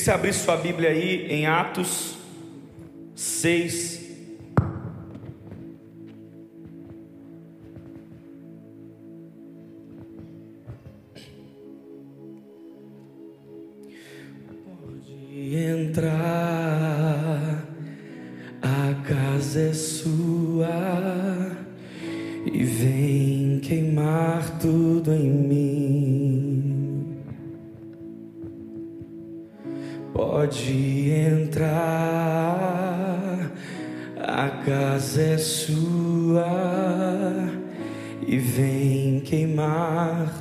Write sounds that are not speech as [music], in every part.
Que você abrisse sua Bíblia aí em Atos 6. Pode entrar, a casa é sua e vem queimar tudo em mim. Pode entrar, a casa é sua e vem queimar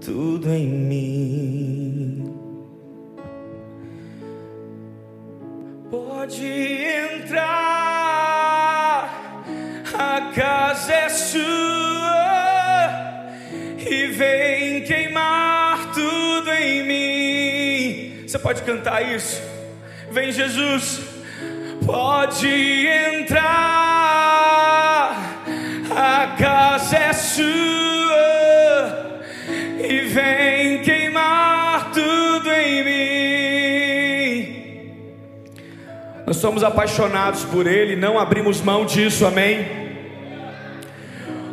tudo em mim. Pode entrar, a casa é sua e vem queimar tudo em mim. Você pode cantar isso? Vem, Jesus, pode entrar, a casa é sua e vem queimar tudo em mim. Nós somos apaixonados por Ele, não abrimos mão disso, amém?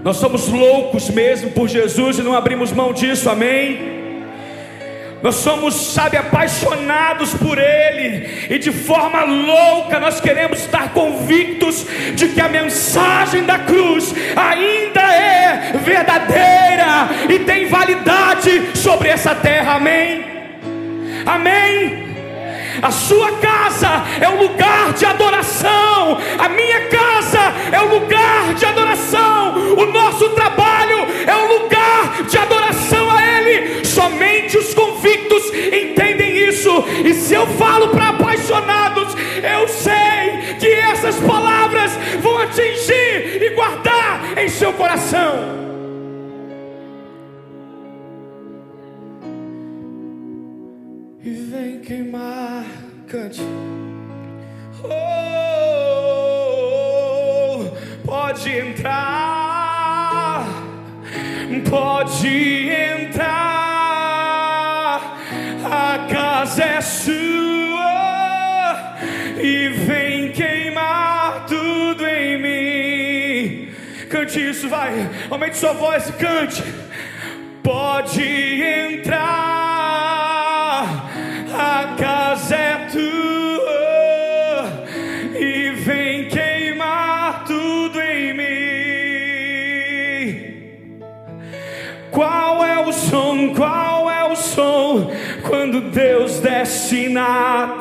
Nós somos loucos mesmo por Jesus e não abrimos mão disso, amém? Nós somos, sabe, apaixonados por Ele, e de forma louca nós queremos estar convictos de que a mensagem da cruz ainda é verdadeira e tem validade sobre essa terra, amém? Amém? A sua casa é um lugar de adoração, se eu falo para apaixonados, eu sei que essas palavras vão atingir e guardar em seu coração. Aumente sua voz e cante. Pode entrar, a casa é tua e vem queimar tudo em mim. Qual é o som? Qual é o som quando Deus desce na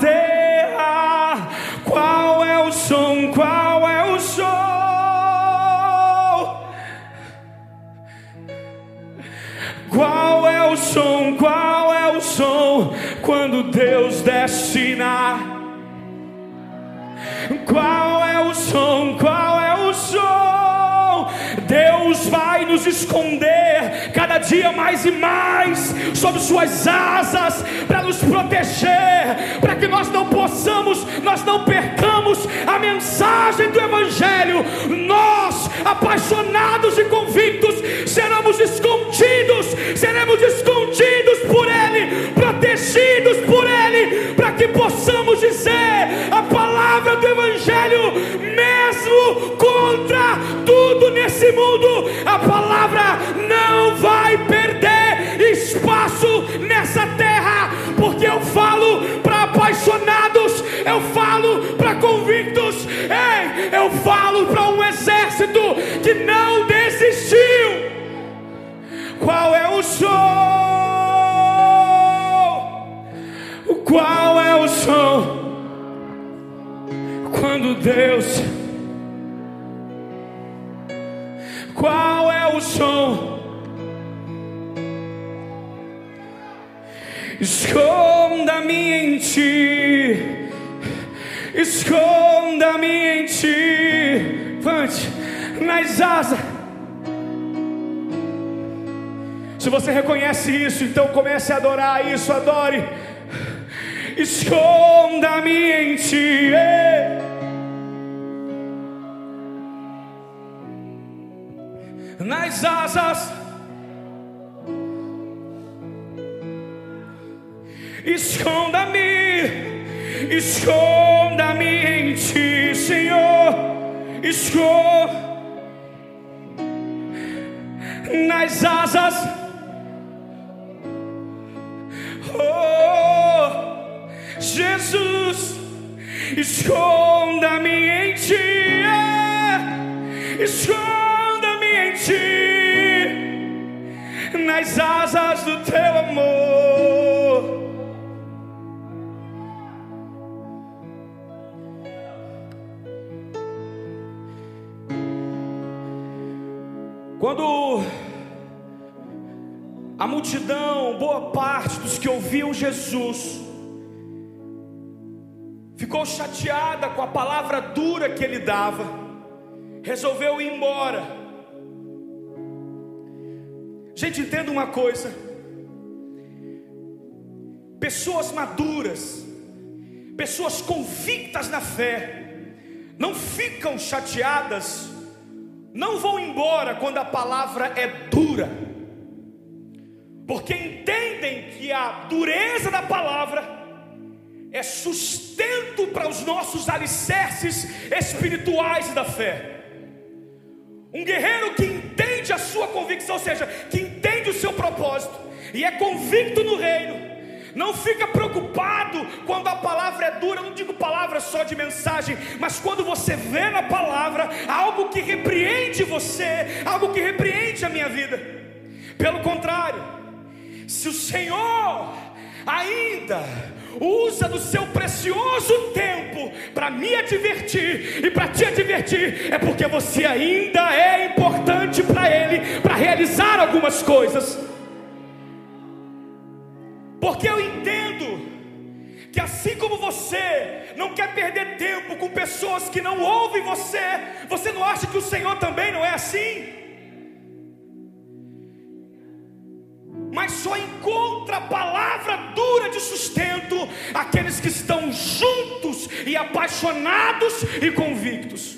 quando Deus desce na Qual é o som? Qual é o som? Deus vai nos esconder cada dia mais e mais sob suas asas para nos proteger, para que nós não possamos, nós não percamos a mensagem do Evangelho. Nós, apaixonados e convictos, seremos escondidos, seremos escondidos por Ele, protegidos por Ele, para que possamos dizer a palavra do Evangelho, mesmo contra tudo nesse mundo, a palavra não vai perder espaço nessa terra, porque eu falo para apaixonados, eu falo para convictos, ei, eu falo para um exército que não desistiu. Qual é o som? Qual é o som? Quando Deus Esconda-me em ti, esconda-me em ti, Vante, nas asas. Se você reconhece isso, então comece a adorar isso, adore. Esconda-me em ti. eh. nas asas. Esconda-me esconda-me em ti, Senhor, esconda nas asas. Oh, Jesus, esconda-me em ti, esconda-me em ti, nas asas do teu amor. Quando a multidão, boa parte dos que ouviam Jesus, ficou chateada com a palavra dura que ele dava, resolveu ir embora. Gente, entenda uma coisa: pessoas maduras, pessoas convictas na fé, não ficam chateadas, não vão embora quando a palavra é dura porque entendem que a dureza da palavra é sustento para os nossos alicerces espirituais da fé. Um guerreiro que entende a sua convicção, ou seja, que entende o seu propósito e é convicto no reino, não fica preocupado quando a palavra é dura, não digo palavra só de mensagem, mas quando você vê na palavra algo que repreende você, algo que repreende a minha vida. Pelo contrário, se o Senhor ainda usa do seu precioso tempo para me advertir e para te advertir, é porque você ainda é importante para Ele para realizar algumas coisas. Porque eu entendo que assim como você não quer perder tempo com pessoas que não ouvem você, você não acha que o Senhor também não é assim? mas só encontra palavra dura de sustento aqueles que estão juntos e apaixonados e convictos.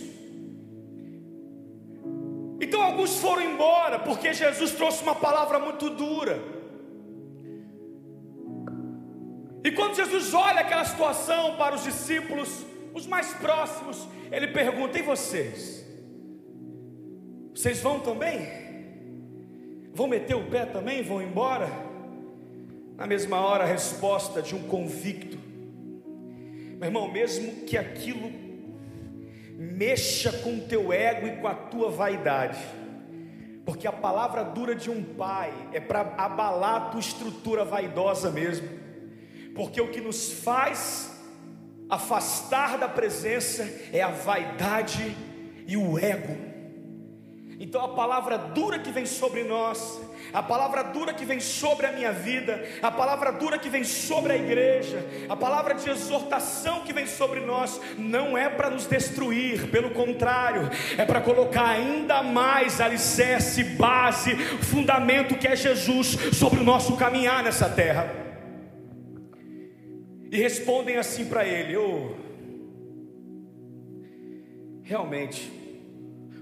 Então alguns foram embora porque Jesus trouxe uma palavra muito dura. E quando Jesus olha aquela situação para os discípulos, os mais próximos, ele pergunta: E vocês? Vocês vão também? Vão meter o pé também? Vão embora? Na mesma hora, a resposta de um convicto. Meu irmão, mesmo que aquilo mexa com o teu ego e com a tua vaidade, porque a palavra dura de um pai é para abalar a tua estrutura vaidosa mesmo, porque o que nos faz afastar da presença é a vaidade e o ego. Então a palavra dura que vem sobre nós, a palavra dura que vem sobre a minha vida, a palavra dura que vem sobre a igreja, a palavra de exortação que vem sobre nós, não é para nos destruir, pelo contrário, é para colocar ainda mais alicerce, base, fundamento que é Jesus sobre o nosso caminhar nessa terra. E respondem assim para ele: oh, realmente,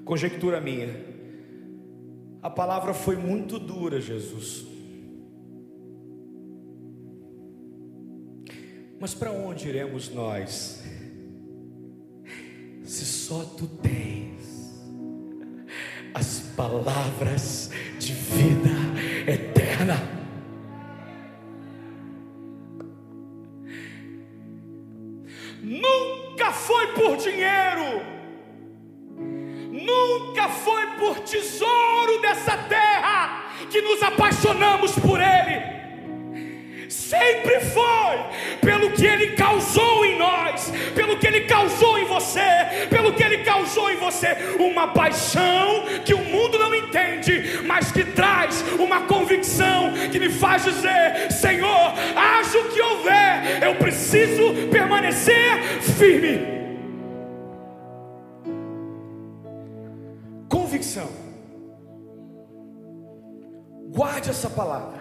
conjectura minha, a palavra foi muito dura, Jesus. Mas para onde iremos nós? Se só tu tens as palavras de vida eterna. Foi por tesouro dessa terra que nos apaixonamos por Ele. Sempre foi pelo que Ele causou em nós, pelo que Ele causou em você, pelo que Ele causou em você, uma paixão que o mundo não entende, mas que traz uma convicção que me faz dizer: Senhor, haja o que houver, eu preciso permanecer firme. Convicção. Guarde essa palavra.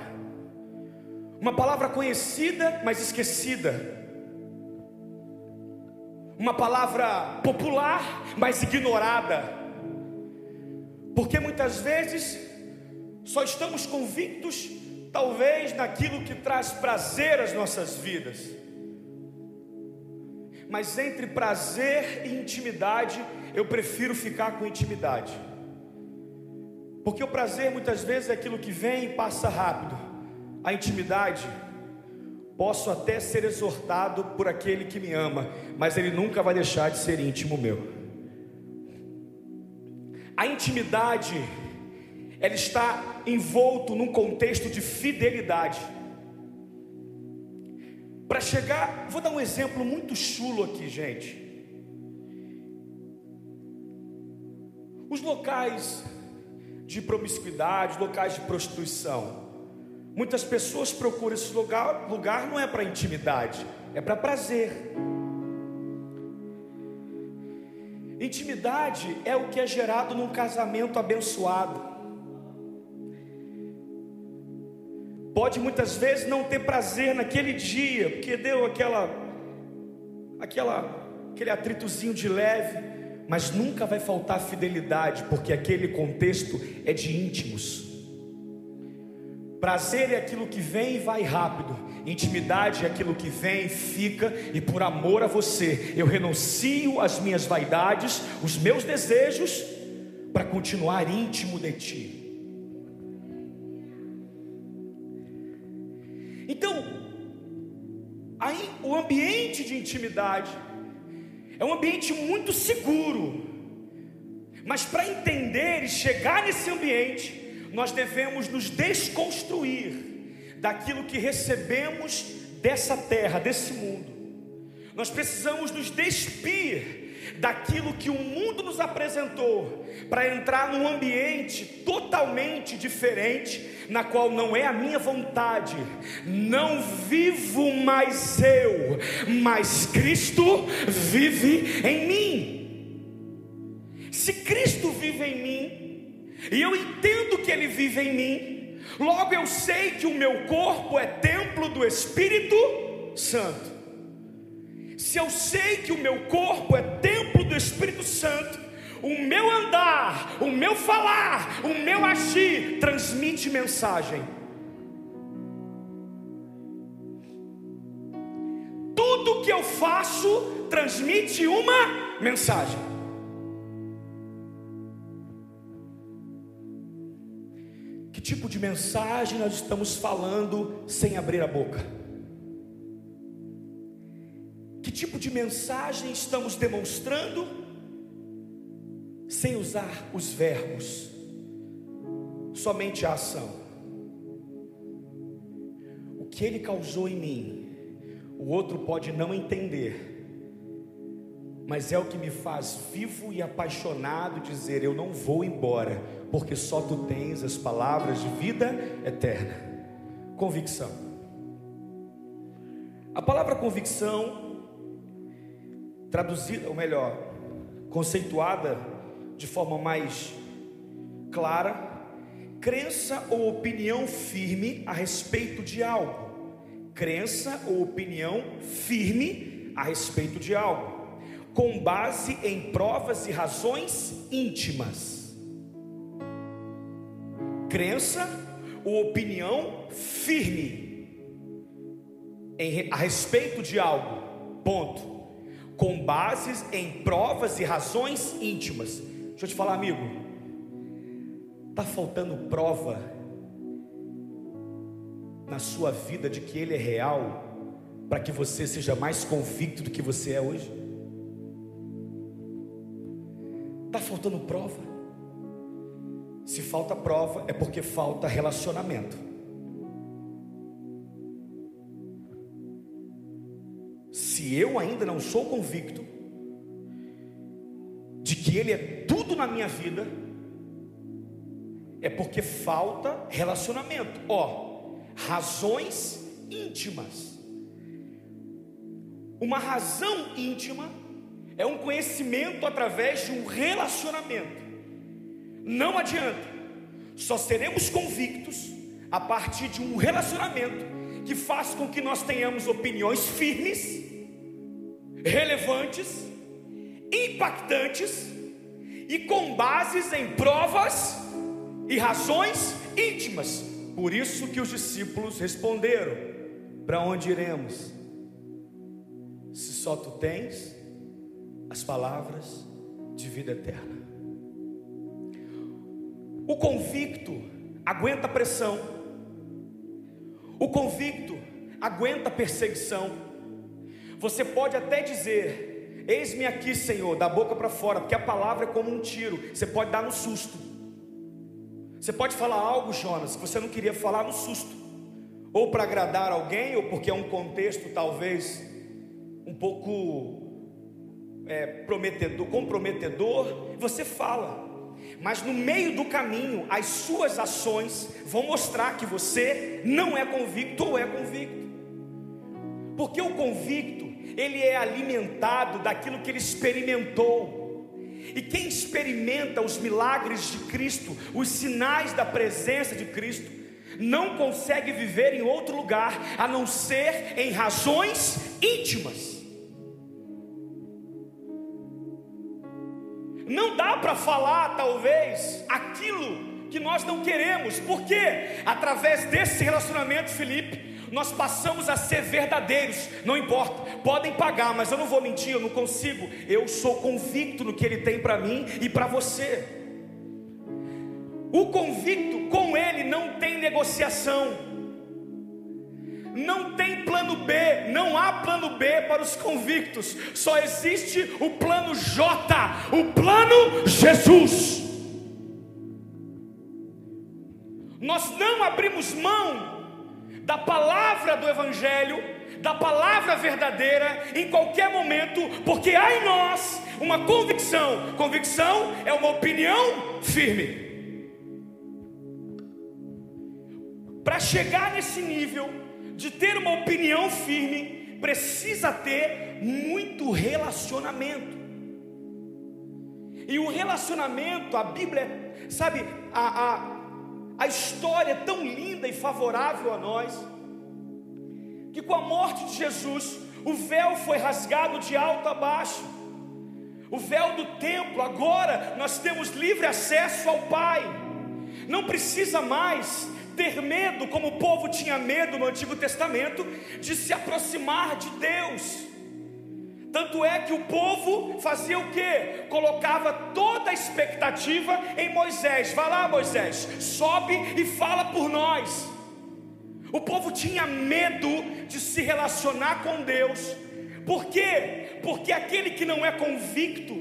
Uma palavra conhecida, mas esquecida. Uma palavra popular, mas ignorada. Porque muitas vezes só estamos convictos, talvez, naquilo que traz prazer às nossas vidas. Mas entre prazer e intimidade, eu prefiro ficar com intimidade. Porque o prazer muitas vezes é aquilo que vem e passa rápido. A intimidade, posso até ser exortado por aquele que me ama, mas ele nunca vai deixar de ser íntimo meu. A intimidade, ela está envolto num contexto de fidelidade. Para chegar, vou dar um exemplo muito chulo aqui, gente. Os locais de promiscuidade, locais de prostituição. Muitas pessoas procuram esse lugar, lugar não é para intimidade, é para prazer. Intimidade é o que é gerado num casamento abençoado. pode muitas vezes não ter prazer naquele dia, porque deu aquela, aquela, aquele atritozinho de leve, mas nunca vai faltar fidelidade, porque aquele contexto é de íntimos. Prazer é aquilo que vem e vai rápido, intimidade é aquilo que vem e fica, e por amor a você, eu renuncio às minhas vaidades, os meus desejos, para continuar íntimo de ti. Então, aí o ambiente de intimidade é um ambiente muito seguro. Mas para entender e chegar nesse ambiente, nós devemos nos desconstruir daquilo que recebemos dessa terra, desse mundo. Nós precisamos nos despir daquilo que o mundo nos apresentou, para entrar num ambiente totalmente diferente, na qual não é a minha vontade, não vivo mais eu, mas Cristo vive em mim. Se Cristo vive em mim, e eu entendo que Ele vive em mim, logo eu sei que o meu corpo é templo do Espírito Santo. Se eu sei que o meu corpo é templo do Espírito Santo, o meu andar, o meu falar, o meu agir transmite mensagem. Tudo que eu faço transmite uma mensagem. Que tipo de mensagem nós estamos falando sem abrir a boca? Tipo de mensagem estamos demonstrando sem usar os verbos, somente a ação? O que ele causou em mim, o outro pode não entender, mas é o que me faz vivo e apaixonado dizer: Eu não vou embora, porque só tu tens as palavras de vida eterna. Convicção. A palavra convicção traduzida, ou melhor, conceituada de forma mais clara, crença ou opinião firme a respeito de algo. Crença ou opinião firme a respeito de algo, com base em provas e razões íntimas. Crença ou opinião firme em, a respeito de algo. Ponto com bases em provas e razões íntimas. Deixa eu te falar, amigo, está faltando prova na sua vida de que Ele é real, para que você seja mais convicto do que você é hoje? Está faltando prova? Se falta prova, é porque falta relacionamento. Se eu ainda não sou convicto de que Ele é tudo na minha vida, é porque falta relacionamento. Ó, razões íntimas. Uma razão íntima é um conhecimento através de um relacionamento. Não adianta, só seremos convictos a partir de um relacionamento que faz com que nós tenhamos opiniões firmes relevantes, impactantes e com bases em provas e razões íntimas. Por isso que os discípulos responderam: Para onde iremos? se só tu tens as palavras de vida eterna. O convicto aguenta pressão, o convicto aguenta perseguição. Você pode até dizer: Eis-me aqui, Senhor, da boca para fora, porque a palavra é como um tiro, você pode dar no susto. Você pode falar algo, Jonas, que você não queria falar no susto, ou para agradar alguém, ou porque é um contexto talvez um pouco é, prometedor, comprometedor, você fala. Mas no meio do caminho, as suas ações vão mostrar que você não é convicto ou é convicto. Porque o convicto, ele é alimentado daquilo que ele experimentou. E quem experimenta os milagres de Cristo, os sinais da presença de Cristo, não consegue viver em outro lugar a não ser em razões íntimas. Não dá para falar, talvez, aquilo que nós não queremos, porque através desse relacionamento, Felipe, nós passamos a ser verdadeiros, não importa, podem pagar, mas eu não vou mentir, eu não consigo, eu sou convicto no que Ele tem para mim e para você. O convicto, com Ele não tem negociação, não tem plano B, não há plano B para os convictos, só existe o plano J, o plano Jesus. Nós não abrimos mão da palavra do Evangelho, da palavra verdadeira, em qualquer momento, porque há em nós uma convicção. Convicção é uma opinião firme. Para chegar nesse nível, de ter uma opinião firme, precisa ter muito relacionamento. E o relacionamento, a Bíblia, sabe, a, a, a história é tão linda e favorável a nós, que com a morte de Jesus, o véu foi rasgado de alto a baixo. O véu do templo, agora nós temos livre acesso ao Pai. Não precisa mais ter medo, como o povo tinha medo no Antigo Testamento, de se aproximar de Deus. Tanto é que o povo fazia o que? Colocava toda a expectativa em Moisés. Vai lá, Moisés, sobe e fala por nós. O povo tinha medo de se relacionar com Deus. Por quê? Porque aquele que não é convicto,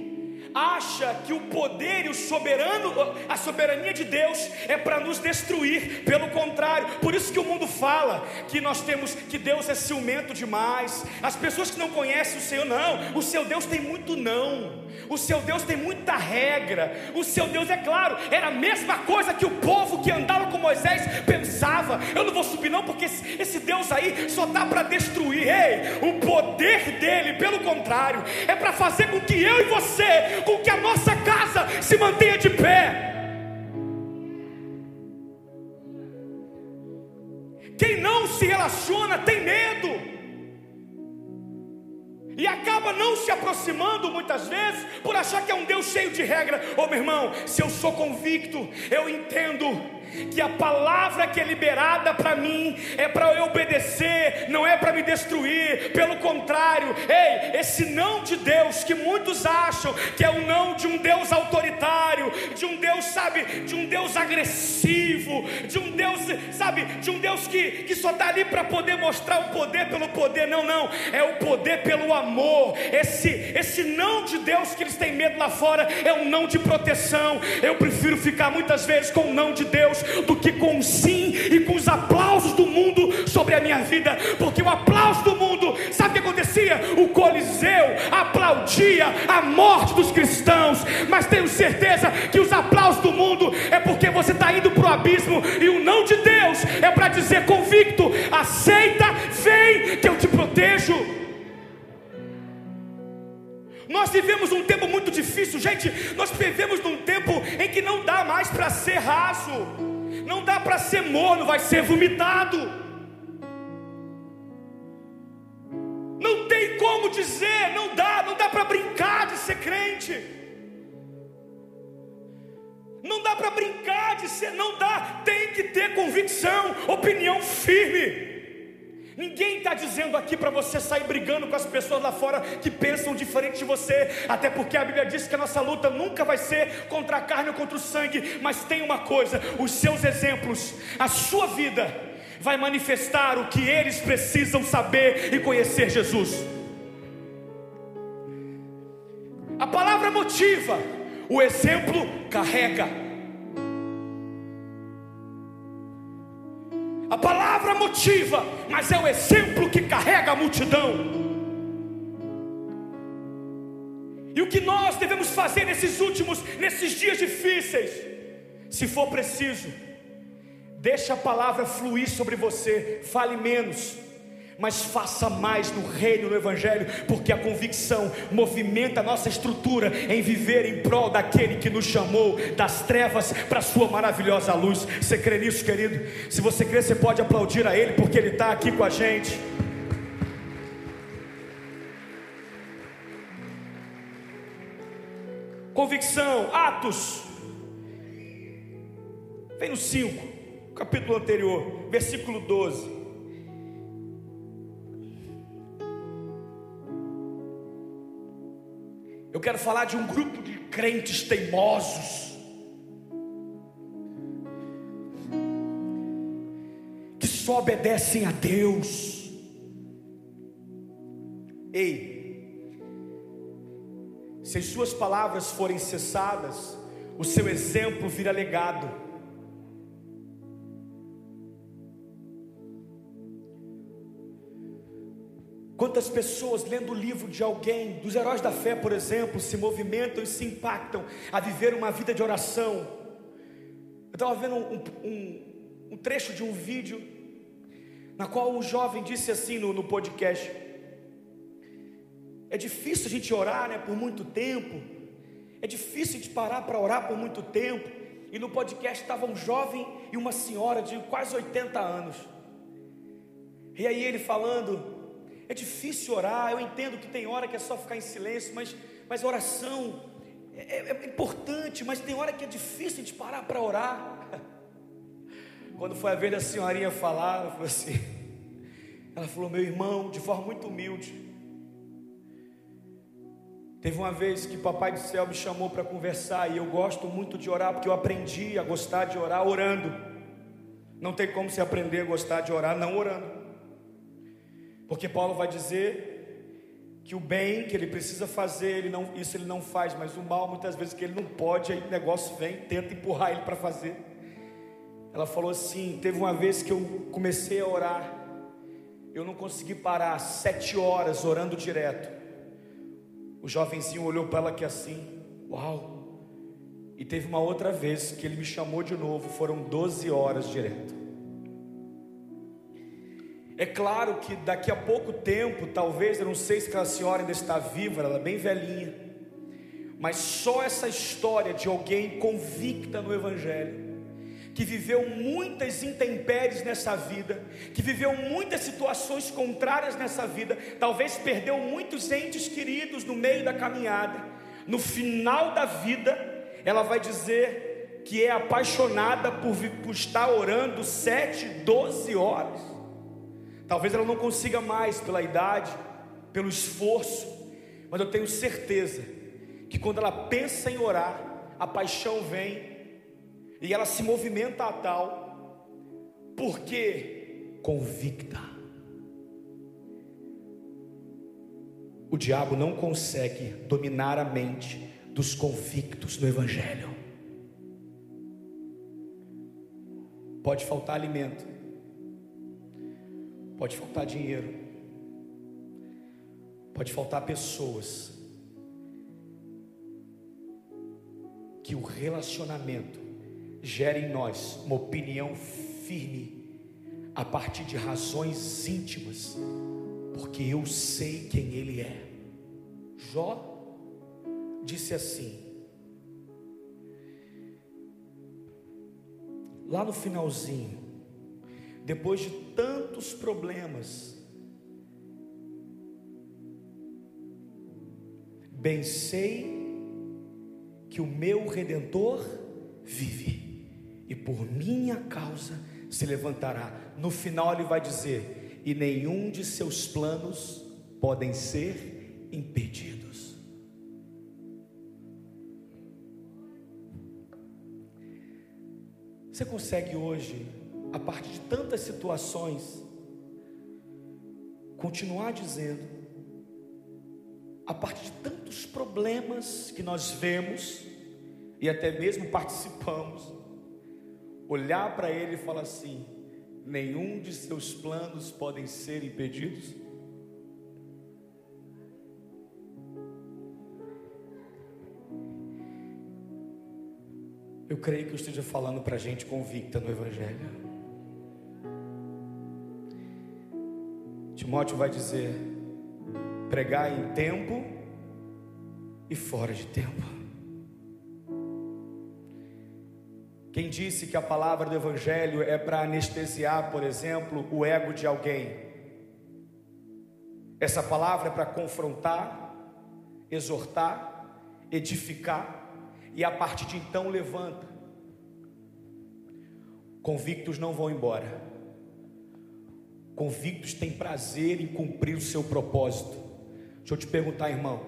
acha que o poder e o soberano, a soberania de Deus é para nos destruir. Pelo contrário, por isso que o mundo fala que nós temos que Deus é ciumento demais. As pessoas que não conhecem o Senhor, não. O seu Deus tem muito não. O seu Deus tem muita regra. O seu Deus, é claro, era a mesma coisa que o povo que andava com Moisés pensava. Eu não vou subir, não, porque esse Deus aí só dá para destruir. Ei, o poder dele, pelo contrário, é para fazer com que eu e você com que a nossa casa se mantenha de pé. Quem não se relaciona tem medo. E acaba não se aproximando muitas vezes por achar que é um Deus cheio de regra. Ô oh, meu irmão, se eu sou convicto, eu entendo que a palavra que é liberada para mim é para eu obedecer, não é para me destruir. Pelo contrário, ei, esse não de Deus que muitos acham que é o não de um Deus autoritário, de um Deus, sabe, de um Deus agressivo, de um Deus, sabe, de um Deus que, que só está ali para poder mostrar o poder pelo poder. Não, não, é o poder pelo amor. Esse, esse não de Deus que eles têm medo lá fora é um não de proteção. Eu prefiro ficar muitas vezes com o não de Deus do que com o sim e com os aplausos do mundo sobre a minha vida, porque o aplauso do mundo, sabe o que acontecia? O Coliseu aplaudia a morte dos cristãos, mas tenho certeza que os aplausos do mundo é porque você está indo para o abismo, e o não de Deus é para dizer convicto: aceita, vem, que eu te protejo. Nós vivemos um tempo muito difícil, gente. Nós vivemos num tempo em que não dá mais para ser raso. Não dá para ser morno, vai ser vomitado. Não tem como dizer, não dá, não dá para brincar de ser crente. Não dá para brincar de ser, não dá, tem que ter convicção, opinião firme. Ninguém está dizendo aqui para você sair brigando com as pessoas lá fora que pensam diferente de você, até porque a Bíblia diz que a nossa luta nunca vai ser contra a carne ou contra o sangue, mas tem uma coisa: os seus exemplos, a sua vida, vai manifestar o que eles precisam saber e conhecer Jesus. A palavra motiva, o exemplo carrega. A palavra motiva, mas é o exemplo que carrega a multidão. E o que nós devemos fazer nesses últimos, nesses dias difíceis, se for preciso, deixa a palavra fluir sobre você, fale menos, mas faça mais no reino do Evangelho, porque a convicção movimenta a nossa estrutura em viver em prol daquele que nos chamou das trevas para a sua maravilhosa luz. Você crê nisso, querido? Se você crê, você pode aplaudir a Ele, porque Ele está aqui com a gente. Convicção, Atos, vem no 5, capítulo anterior, versículo 12. Eu quero falar de um grupo de crentes teimosos. Que só obedecem a Deus. Ei, se as suas palavras forem cessadas, o seu exemplo vira legado. Quantas pessoas lendo o livro de alguém, dos heróis da fé, por exemplo, se movimentam e se impactam a viver uma vida de oração? Eu estava vendo um, um, um, trecho de um vídeo, na qual um jovem disse assim no, no podcast: É difícil a gente orar né, por muito tempo, é difícil gente parar para orar por muito tempo. E no podcast estava um jovem e uma senhora de quase 80 anos. E aí ele falando é difícil orar, eu entendo que tem hora que é só ficar em silêncio, mas, mas oração é, é, é importante, mas tem hora que é difícil de parar para orar. [laughs] Quando foi a vez da senhorinha falar, ela falou assim: [laughs] ela falou, meu irmão, de forma muito humilde. Teve uma vez que Papai do Céu me chamou para conversar e eu gosto muito de orar porque eu aprendi a gostar de orar orando. Não tem como se aprender a gostar de orar não orando. Porque Paulo vai dizer que o bem que ele precisa fazer, ele não, isso ele não faz, mas o mal muitas vezes que ele não pode, aí o negócio vem, tenta empurrar ele para fazer. Ela falou assim: teve uma vez que eu comecei a orar, eu não consegui parar, sete horas orando direto. O jovenzinho olhou para ela que assim, uau. E teve uma outra vez que ele me chamou de novo, foram 12 horas direto. É claro que daqui a pouco tempo, talvez, eu não sei se aquela senhora ainda está viva, ela é bem velhinha, mas só essa história de alguém convicta no Evangelho, que viveu muitas intempéries nessa vida, que viveu muitas situações contrárias nessa vida, talvez perdeu muitos entes queridos no meio da caminhada, no final da vida, ela vai dizer que é apaixonada por, por estar orando sete, doze horas. Talvez ela não consiga mais pela idade, pelo esforço, mas eu tenho certeza que quando ela pensa em orar, a paixão vem e ela se movimenta a tal, porque convicta. O diabo não consegue dominar a mente dos convictos no Evangelho. Pode faltar alimento, Pode faltar dinheiro, pode faltar pessoas, que o relacionamento gere em nós uma opinião firme, a partir de razões íntimas, porque eu sei quem Ele é. Jó disse assim, lá no finalzinho, depois de tantos problemas, bem sei que o meu redentor vive, e por minha causa se levantará. No final ele vai dizer: e nenhum de seus planos podem ser impedidos. Você consegue hoje, a partir de tantas situações, continuar dizendo, a partir de tantos problemas que nós vemos e até mesmo participamos, olhar para ele e falar assim: nenhum de seus planos podem ser impedidos? Eu creio que eu esteja falando para gente convicta no Evangelho. Timóteo vai dizer: pregar em tempo e fora de tempo. Quem disse que a palavra do Evangelho é para anestesiar, por exemplo, o ego de alguém? Essa palavra é para confrontar, exortar, edificar e a partir de então levanta. Convictos não vão embora. Convictos têm prazer em cumprir o seu propósito. Deixa eu te perguntar, irmão,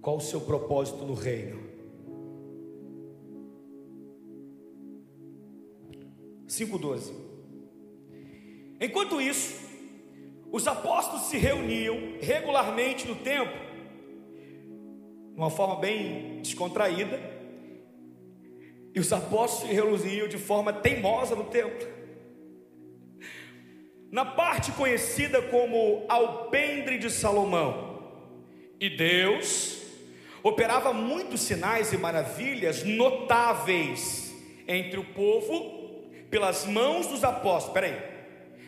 qual o seu propósito no reino? 5,12. Enquanto isso, os apóstolos se reuniam regularmente no templo de uma forma bem descontraída, e os apóstolos se reuniam de forma teimosa no templo. Na parte conhecida como alpendre de Salomão, e Deus operava muitos sinais e maravilhas notáveis entre o povo pelas mãos dos apóstolos. Peraí,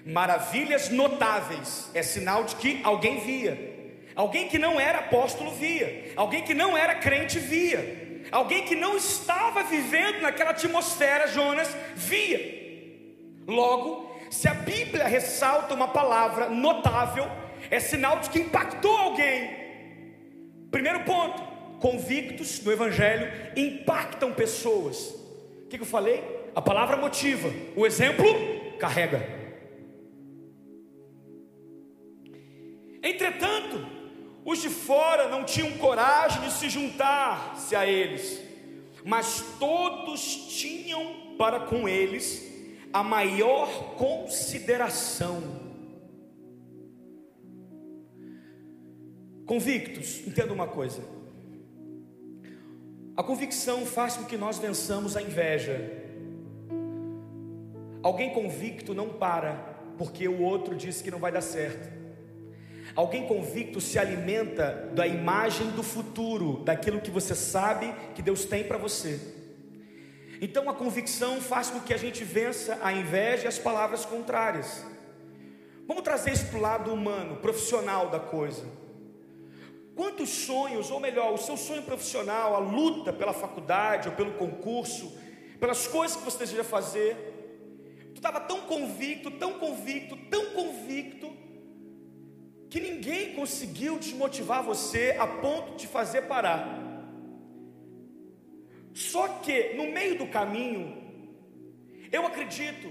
maravilhas notáveis é sinal de que alguém via. Alguém que não era apóstolo via, alguém que não era crente via, alguém que não estava vivendo naquela atmosfera, Jonas, via. Logo, se a Bíblia ressalta uma palavra notável, é sinal de que impactou alguém. Primeiro ponto: convictos no Evangelho impactam pessoas. O que eu falei? A palavra motiva, o exemplo carrega. Entretanto, os de fora não tinham coragem de se juntar-se a eles, mas todos tinham para com eles a maior consideração. Convictos, entenda uma coisa. A convicção faz com que nós vençamos a inveja. Alguém convicto não para, porque o outro disse que não vai dar certo. Alguém convicto se alimenta da imagem do futuro, daquilo que você sabe que Deus tem para você. Então a convicção faz com que a gente vença a inveja e as palavras contrárias. Vamos trazer isso para o lado humano, profissional da coisa. Quantos sonhos, ou melhor, o seu sonho profissional, a luta pela faculdade ou pelo concurso, pelas coisas que você deseja fazer, tu estava tão convicto, tão convicto, tão convicto, que ninguém conseguiu desmotivar você a ponto de fazer parar. Só que no meio do caminho, eu acredito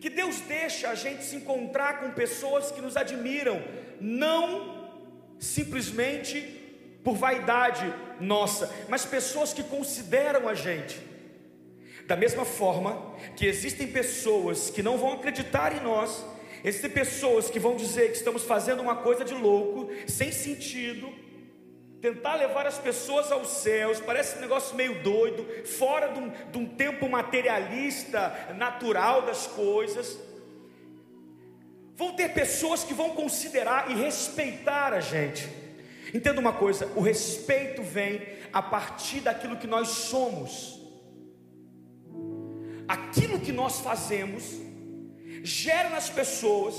que Deus deixa a gente se encontrar com pessoas que nos admiram, não simplesmente por vaidade nossa, mas pessoas que consideram a gente. Da mesma forma que existem pessoas que não vão acreditar em nós, Existem pessoas que vão dizer que estamos fazendo uma coisa de louco, sem sentido, tentar levar as pessoas aos céus, parece um negócio meio doido, fora de um, de um tempo materialista, natural das coisas. Vão ter pessoas que vão considerar e respeitar a gente. Entenda uma coisa: o respeito vem a partir daquilo que nós somos, aquilo que nós fazemos gera nas pessoas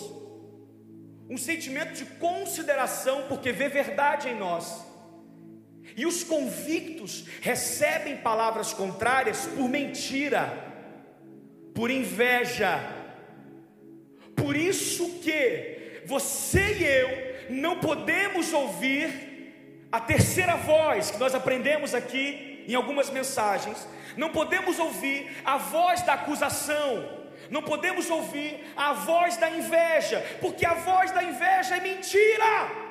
um sentimento de consideração, porque vê verdade em nós. E os convictos recebem palavras contrárias por mentira, por inveja. Por isso que você e eu não podemos ouvir a terceira voz que nós aprendemos aqui em algumas mensagens. Não podemos ouvir a voz da acusação Não podemos ouvir a voz da inveja, porque a voz da inveja é mentira.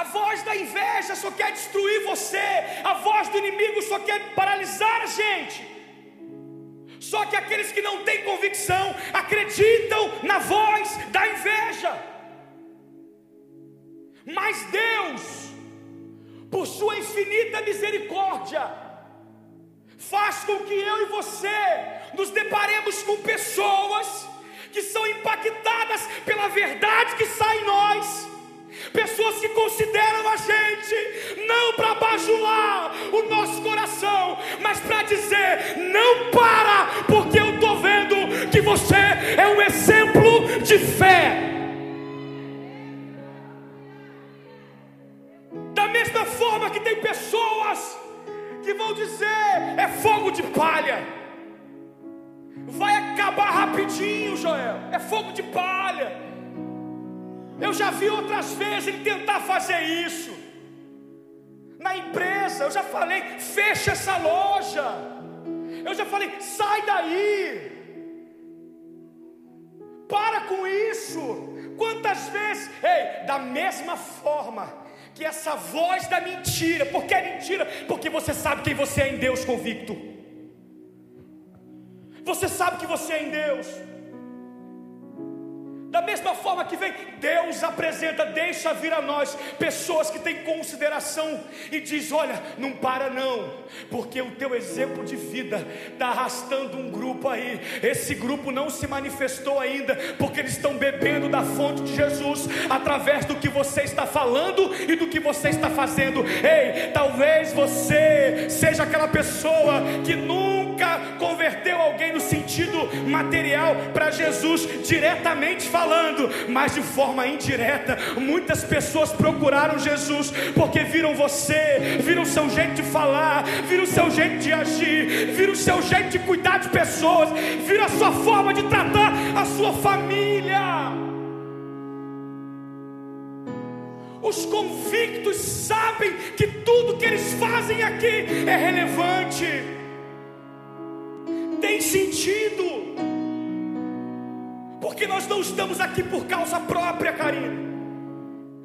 A voz da inveja só quer destruir você, a voz do inimigo só quer paralisar a gente. Só que aqueles que não têm convicção acreditam na voz da inveja. Mas Deus, por sua infinita misericórdia, faz com que eu e você nos deparemos com pessoas que são impactadas pela verdade que sai em nós. Pessoas que consideram a gente não para bajular o nosso coração, mas para dizer: não para, porque eu estou vendo que você é um exemplo de fé. Da mesma forma que tem pessoas que vão dizer: é fogo de palha. Vai acabar rapidinho, Joel. É fogo de palha. Eu já vi outras vezes ele tentar fazer isso. Na empresa, eu já falei, fecha essa loja. Eu já falei, sai daí. Para com isso. Quantas vezes, ei, da mesma forma, que essa voz da mentira, porque é mentira, porque você sabe quem você é em Deus convicto. Você sabe que você é em Deus. Da mesma forma que vem, Deus apresenta, deixa vir a nós pessoas que têm consideração e diz: Olha, não para não, porque o teu exemplo de vida está arrastando um grupo aí. Esse grupo não se manifestou ainda, porque eles estão bebendo da fonte de Jesus através do que você está falando e do que você está fazendo. Ei, talvez você seja aquela pessoa que nunca converteu alguém no sentido material para Jesus diretamente falando falando, mas de forma indireta. Muitas pessoas procuraram Jesus porque viram você, viram seu jeito de falar, viram seu jeito de agir, viram seu jeito de cuidar de pessoas, viram a sua forma de tratar a sua família. Os convictos sabem que tudo que eles fazem aqui é relevante, tem sentido porque nós não estamos aqui por causa própria, Karine.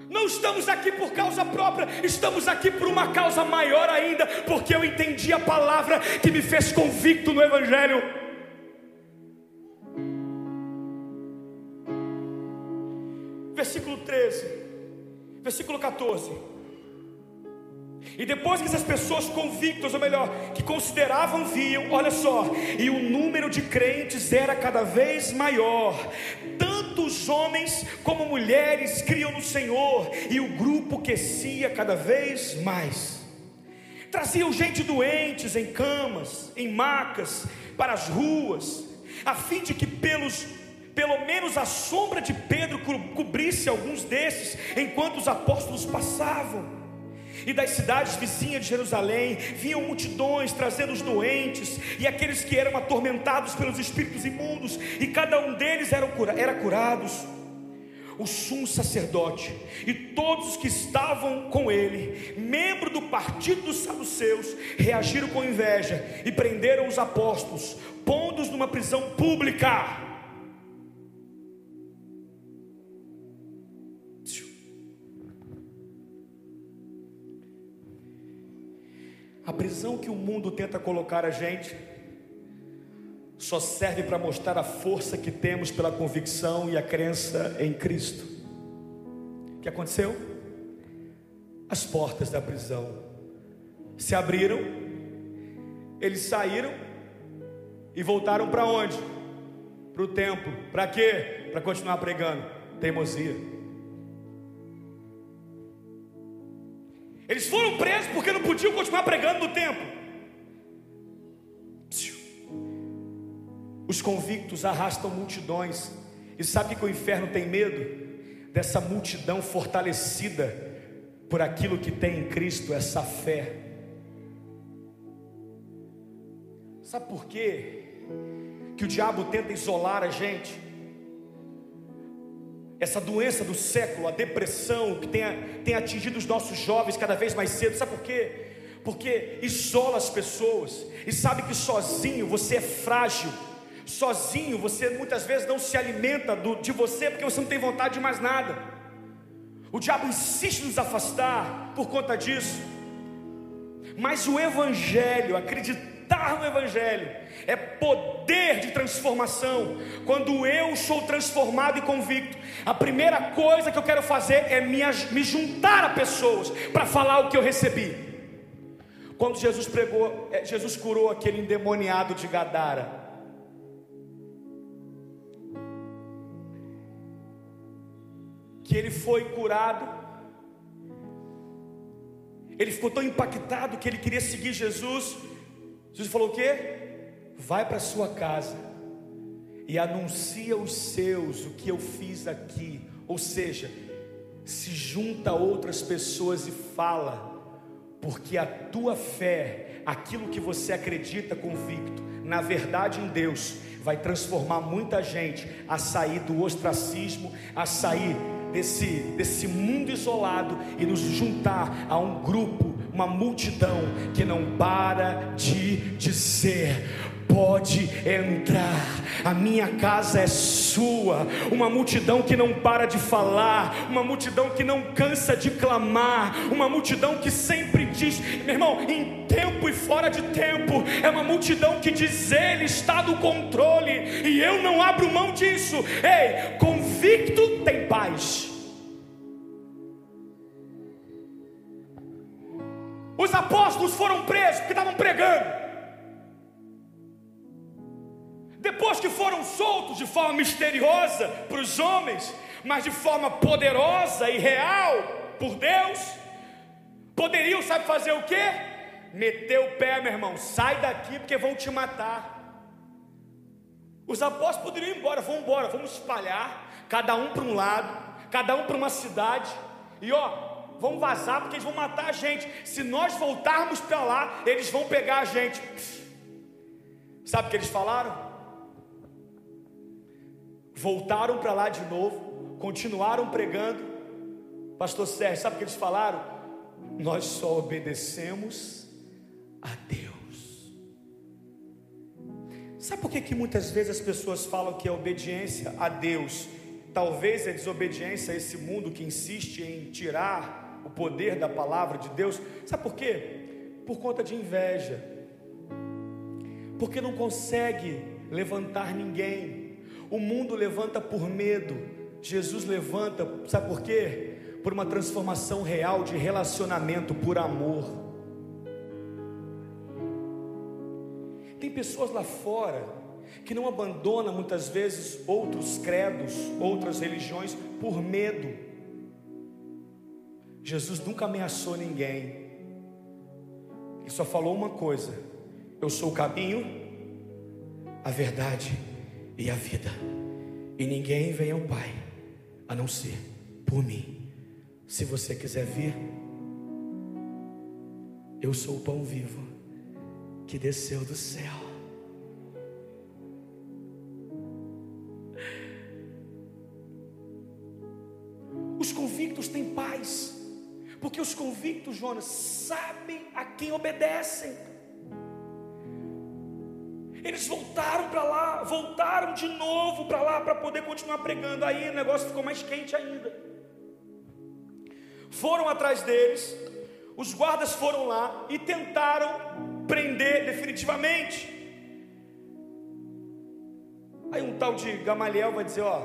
Não estamos aqui por causa própria, estamos aqui por uma causa maior ainda, porque eu entendi a palavra que me fez convicto no Evangelho. Versículo 13, versículo 14. E depois que essas pessoas convictas, ou melhor, que consideravam, viam, olha só, e o número de crentes era cada vez maior, tanto os homens como mulheres criam no Senhor, e o grupo crescia cada vez mais. Traziam gente doentes em camas, em macas, para as ruas, a fim de que pelos pelo menos a sombra de Pedro cobrisse alguns desses, enquanto os apóstolos passavam e das cidades vizinhas de Jerusalém vinham multidões trazendo os doentes e aqueles que eram atormentados pelos espíritos imundos, e cada um deles era, cura, era curados. O sumo sacerdote e todos os que estavam com ele, membro do partido dos saduceus, reagiram com inveja e prenderam os apóstolos, pondo-os numa prisão pública. A prisão que o mundo tenta colocar a gente só serve para mostrar a força que temos pela convicção e a crença em Cristo. O que aconteceu? As portas da prisão se abriram, eles saíram e voltaram para onde? Para o templo. Para quê? Para continuar pregando. Teimosia. Eles foram presos porque não podiam continuar pregando no templo. Os convictos arrastam multidões. E sabe que o inferno tem medo? Dessa multidão fortalecida por aquilo que tem em Cristo, essa fé. Sabe por quê? Que o diabo tenta isolar a gente essa doença do século, a depressão que tem, tem atingido os nossos jovens cada vez mais cedo, sabe por quê? porque isola as pessoas e sabe que sozinho você é frágil. Sozinho você muitas vezes não se alimenta do, de você porque você não tem vontade de mais nada. O diabo insiste em nos afastar por conta disso. Mas o Evangelho, acreditar no Evangelho, é poder de transformação. Quando eu sou transformado e convicto, a primeira coisa que eu quero fazer é me, me juntar a pessoas para falar o que eu recebi. Quando Jesus pregou, é, Jesus curou aquele endemoniado de Gadara. Que ele foi curado ele ficou tão impactado que ele queria seguir Jesus. Jesus falou o quê? Vai para sua casa e anuncia aos seus o que eu fiz aqui. Ou seja, se junta a outras pessoas e fala, porque a tua fé, aquilo que você acredita convicto, na verdade em Deus, vai transformar muita gente a sair do ostracismo, a sair desse, desse mundo isolado e nos juntar a um grupo, uma multidão que não para de dizer: pode entrar, a minha casa é sua. Uma multidão que não para de falar, uma multidão que não cansa de clamar, uma multidão que sempre diz, meu irmão, em tempo e fora de tempo, é uma multidão que diz: Ele está no controle e eu não abro mão disso. Ei, convicto tem paz. Pregando. Depois que foram soltos de forma misteriosa para os homens, mas de forma poderosa e real por Deus, poderiam, sabe fazer o que? Meter o pé, meu irmão, sai daqui porque vão te matar. Os apóstolos poderiam ir embora, vão embora, vamos espalhar, cada um para um lado, cada um para uma cidade, e ó, vamos vazar porque eles vão matar a gente. Se nós voltarmos para lá, eles vão pegar a gente. Sabe o que eles falaram? voltaram para lá de novo, continuaram pregando. Pastor Sérgio, sabe o que eles falaram? Nós só obedecemos a Deus. Sabe por que, que muitas vezes as pessoas falam que a obediência a Deus talvez é desobediência a esse mundo que insiste em tirar o poder da palavra de Deus? Sabe por quê? Por conta de inveja, porque não consegue levantar ninguém o mundo levanta por medo, Jesus levanta, sabe por quê? Por uma transformação real de relacionamento por amor. Tem pessoas lá fora que não abandonam muitas vezes outros credos, outras religiões por medo. Jesus nunca ameaçou ninguém. Ele só falou uma coisa: Eu sou o caminho, a verdade e a vida. E ninguém vem ao Pai a não ser por mim. Se você quiser vir, eu sou o pão vivo que desceu do céu. Os convictos têm paz, porque os convictos, Jonas, sabem a quem obedecem. Eles voltaram para lá, voltaram de novo para lá para poder continuar pregando. Aí o negócio ficou mais quente ainda. Foram atrás deles, os guardas foram lá e tentaram prender definitivamente. Aí um tal de Gamaliel vai dizer: Ó,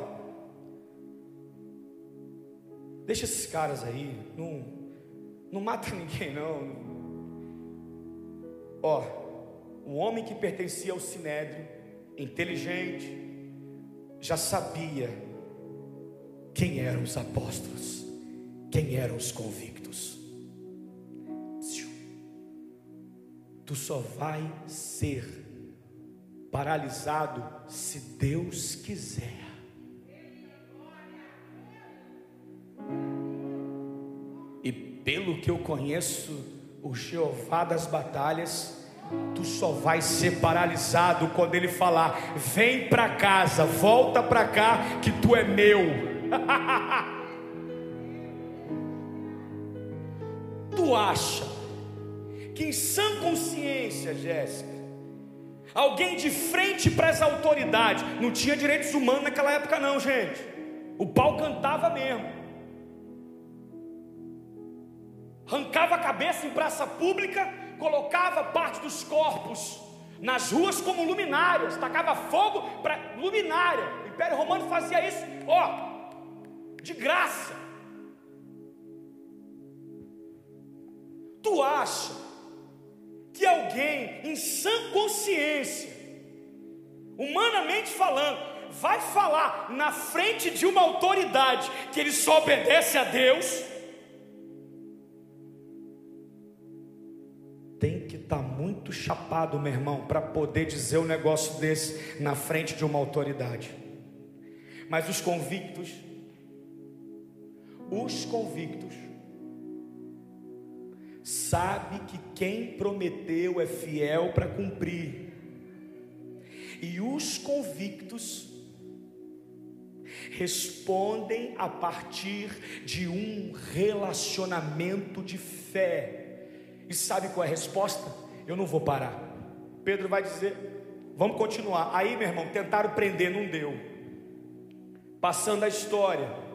deixa esses caras aí, não, não mata [laughs] ninguém, não. Ó, um homem que pertencia ao sinédrio, inteligente, já sabia quem eram os apóstolos, quem eram os convictos. Tu só vai ser paralisado se Deus quiser. Pelo que eu conheço, o Jeová das batalhas, tu só vai ser paralisado quando ele falar: vem para casa, volta para cá, que tu é meu. [laughs] tu acha que em sã consciência, Jéssica, alguém de frente para as autoridades, não tinha direitos humanos naquela época, não, gente. O pau cantava mesmo. Arrancava a cabeça em praça pública, colocava parte dos corpos nas ruas como luminárias, tacava fogo para luminária. O Império Romano fazia isso, ó, de graça. Tu acha que alguém em sã consciência, humanamente falando, vai falar na frente de uma autoridade que ele só obedece a Deus? Tem que estar tá muito chapado, meu irmão, para poder dizer um negócio desse na frente de uma autoridade. Mas os convictos, os convictos, sabe que quem prometeu é fiel para cumprir. E os convictos respondem a partir de um relacionamento de fé. E sabe qual é a resposta? Eu não vou parar. Pedro vai dizer: Vamos continuar. Aí, meu irmão, tentaram prender, não deu. Passando a história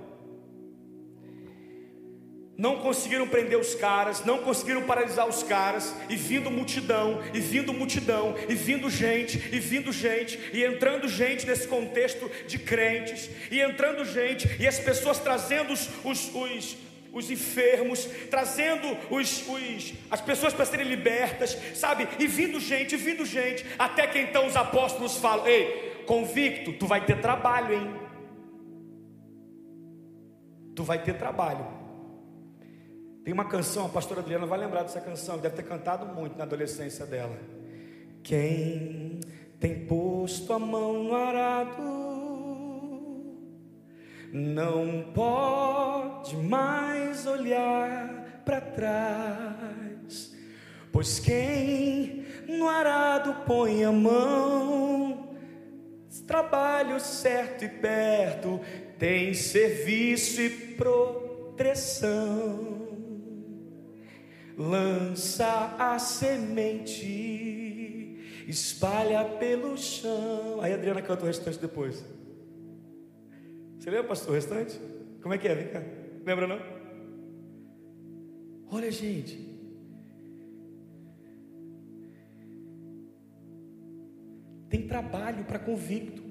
não conseguiram prender os caras, não conseguiram paralisar os caras, e vindo multidão, e vindo multidão, e vindo gente, e vindo gente, e entrando gente nesse contexto de crentes, e entrando gente, e as pessoas trazendo os, os, os, os enfermos, trazendo os, os, as pessoas para serem libertas, sabe? E vindo gente, vindo gente, até que então os apóstolos falam: Ei, convicto, tu vai ter trabalho, hein? Tu vai ter trabalho. Tem uma canção, a pastora Adriana vai lembrar dessa canção, deve ter cantado muito na adolescência dela. Quem tem posto a mão no arado não pode mais olhar para trás, pois quem no arado põe a mão, trabalho certo e perto, tem serviço e proteção lança a semente, espalha pelo chão. Aí a Adriana canta o restante depois. Você lembra, pastor, o restante? Como é que é? Vem cá. Lembra não? Olha, gente. Tem trabalho para convicto.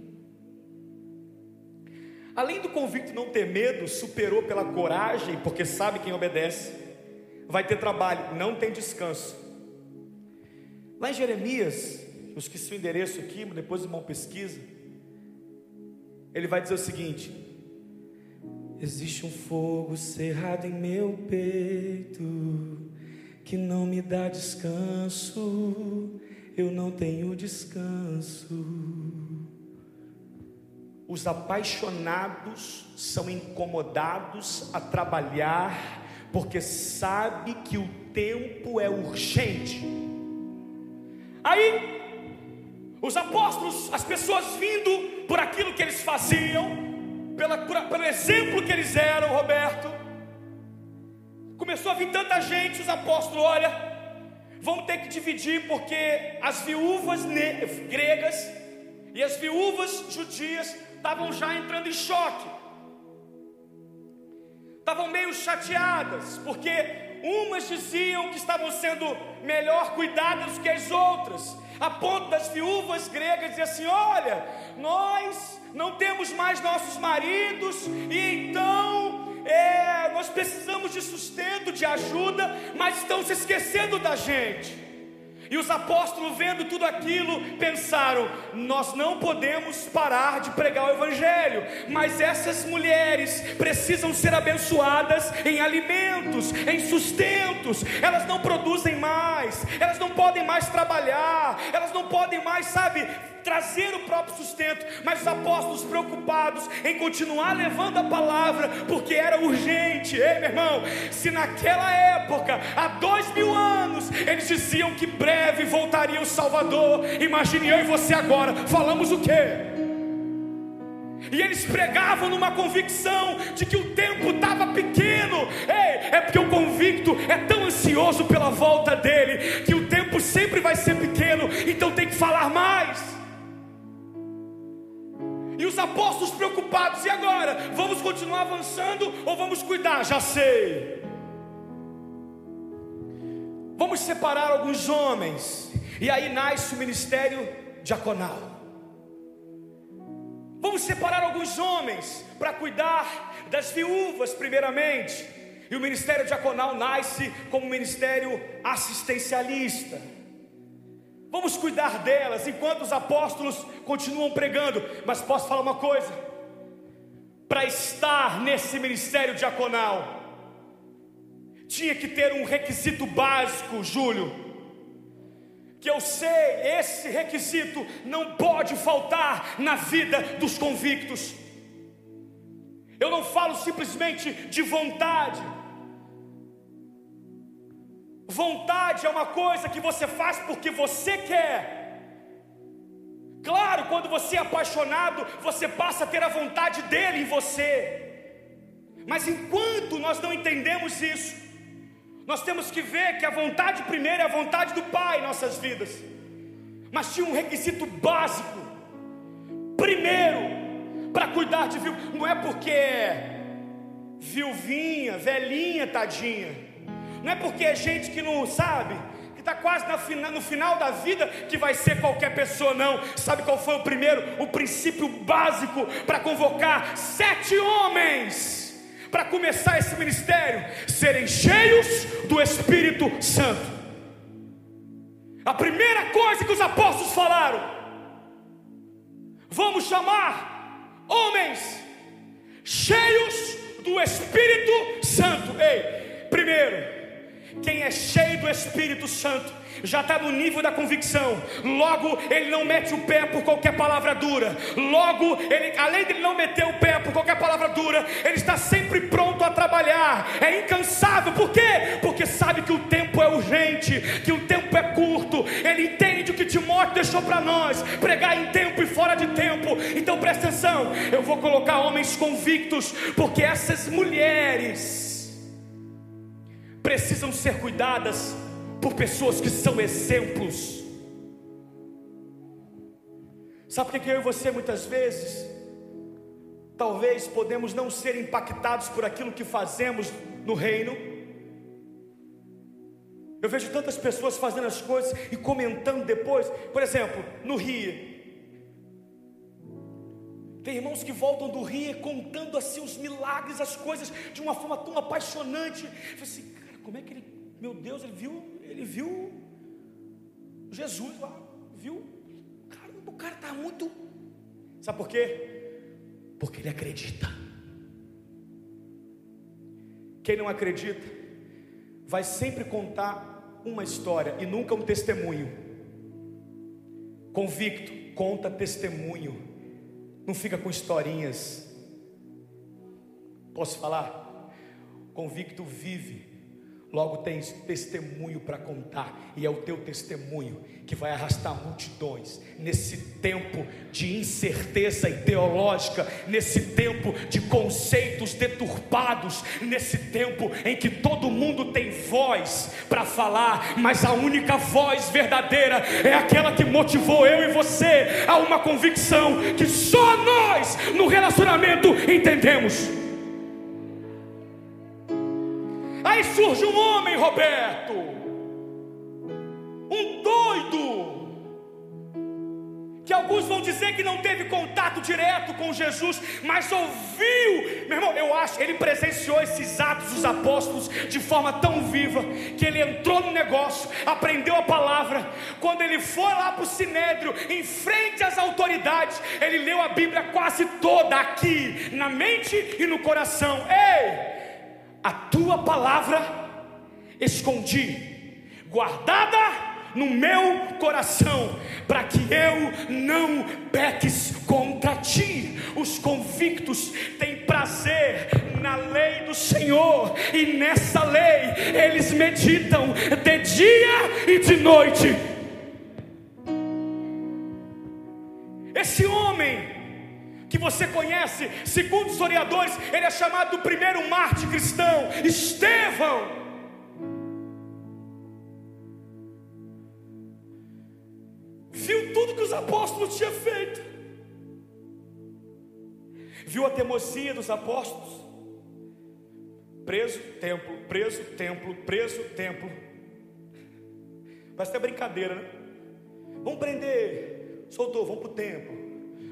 Além do convicto não ter medo, superou pela coragem, porque sabe quem obedece vai ter trabalho, não tem descanso. Lá em Jeremias, eu esqueci o endereço aqui, depois o irmão pesquisa. Ele vai dizer o seguinte: Existe um fogo cerrado em meu peito que não me dá descanso, eu não tenho descanso. Os apaixonados são incomodados a trabalhar porque sabe que o tempo é urgente. Aí, os apóstolos, as pessoas vindo por aquilo que eles faziam, pela, por, pelo exemplo que eles eram, Roberto, começou a vir tanta gente, os apóstolos, olha, vão ter que dividir, porque as viúvas gregas e as viúvas judias estavam já entrando em choque. Estavam meio chateadas, porque umas diziam que estavam sendo melhor cuidadas que as outras, a ponto das viúvas gregas dizer assim: olha, nós não temos mais nossos maridos, e então é, nós precisamos de sustento, de ajuda, mas estão se esquecendo da gente. E os apóstolos, vendo tudo aquilo, pensaram: nós não podemos parar de pregar o Evangelho, mas essas mulheres precisam ser abençoadas em alimentos, em sustentos. Elas não produzem mais, elas não podem mais trabalhar, elas não podem mais, sabe, trazer o próprio sustento, mas os apóstolos preocupados em continuar levando a palavra, porque era urgente. Ei, meu irmão, se naquela época, há dois mil anos, eles diziam que breve voltaria o Salvador, imagine eu e você agora, falamos o que? E eles pregavam numa convicção de que o tempo estava pequeno. Ei, é porque o convicto é tão ansioso pela volta dele que o tempo sempre vai ser pequeno, então tem que falar mais. Os apóstolos preocupados, e agora? Vamos continuar avançando ou vamos cuidar? Já sei. Vamos separar alguns homens, e aí nasce o ministério diaconal. Vamos separar alguns homens para cuidar das viúvas, primeiramente. E o ministério diaconal nasce como ministério assistencialista. Vamos cuidar delas enquanto os apóstolos continuam pregando. Mas posso falar uma coisa? Para estar nesse ministério diaconal, tinha que ter um requisito básico, Júlio que eu sei, esse requisito não pode faltar na vida dos convictos. Eu não falo simplesmente de vontade. Vontade é uma coisa que você faz porque você quer. Claro, quando você é apaixonado, você passa a ter a vontade dele em você. Mas enquanto nós não entendemos isso, nós temos que ver que a vontade primeiro é a vontade do Pai em nossas vidas. Mas tinha um requisito básico. Primeiro, para cuidar de viúva, não é porque é viuvinha, velhinha, tadinha. Não é porque é gente que não sabe, que está quase no final da vida, que vai ser qualquer pessoa, não. Sabe qual foi o primeiro? O princípio básico para convocar sete homens para começar esse ministério, serem cheios do Espírito Santo. A primeira coisa que os apóstolos falaram: vamos chamar homens cheios do Espírito Santo. Ei, primeiro, quem é cheio do Espírito Santo já está no nível da convicção. Logo, ele não mete o pé por qualquer palavra dura. Logo, ele, além de não meter o pé por qualquer palavra dura, ele está sempre pronto a trabalhar. É incansável. Por quê? Porque sabe que o tempo é urgente, que o tempo é curto. Ele entende o que Timóteo deixou para nós: pregar em tempo e fora de tempo. Então presta atenção. Eu vou colocar homens convictos, porque essas mulheres precisam ser cuidadas por pessoas que são exemplos. Sabe por que eu e você muitas vezes, talvez podemos não ser impactados por aquilo que fazemos no reino? Eu vejo tantas pessoas fazendo as coisas e comentando depois, por exemplo, no Rio. Tem irmãos que voltam do Rio contando assim os milagres, as coisas de uma forma tão apaixonante. Eu assim, como é que ele, meu Deus, ele viu ele viu Jesus lá, viu? Cara, o cara está muito. Sabe por quê? Porque ele acredita. Quem não acredita, vai sempre contar uma história e nunca um testemunho. Convicto, conta testemunho, não fica com historinhas. Posso falar? Convicto vive Logo tens testemunho para contar, e é o teu testemunho que vai arrastar multidões nesse tempo de incerteza ideológica, nesse tempo de conceitos deturpados, nesse tempo em que todo mundo tem voz para falar, mas a única voz verdadeira é aquela que motivou eu e você a uma convicção que só nós no relacionamento entendemos. Aí surge um homem, Roberto, um doido, que alguns vão dizer que não teve contato direto com Jesus, mas ouviu, meu irmão, eu acho, ele presenciou esses atos dos apóstolos de forma tão viva, que ele entrou no negócio, aprendeu a palavra, quando ele foi lá para o Sinédrio, em frente às autoridades, ele leu a Bíblia quase toda aqui, na mente e no coração, ei! A tua palavra escondi, guardada no meu coração, para que eu não peques contra ti. Os convictos têm prazer na lei do Senhor, e nessa lei eles meditam de dia e de noite. Esse homem que você conhece, segundo os historiadores, ele é chamado do primeiro mártir cristão, Estevão. Viu tudo que os apóstolos tinham feito, viu a teimosia dos apóstolos, preso, templo, preso, templo, preso, templo. Parece até brincadeira, né? Vamos prender, soltou, vamos para o templo.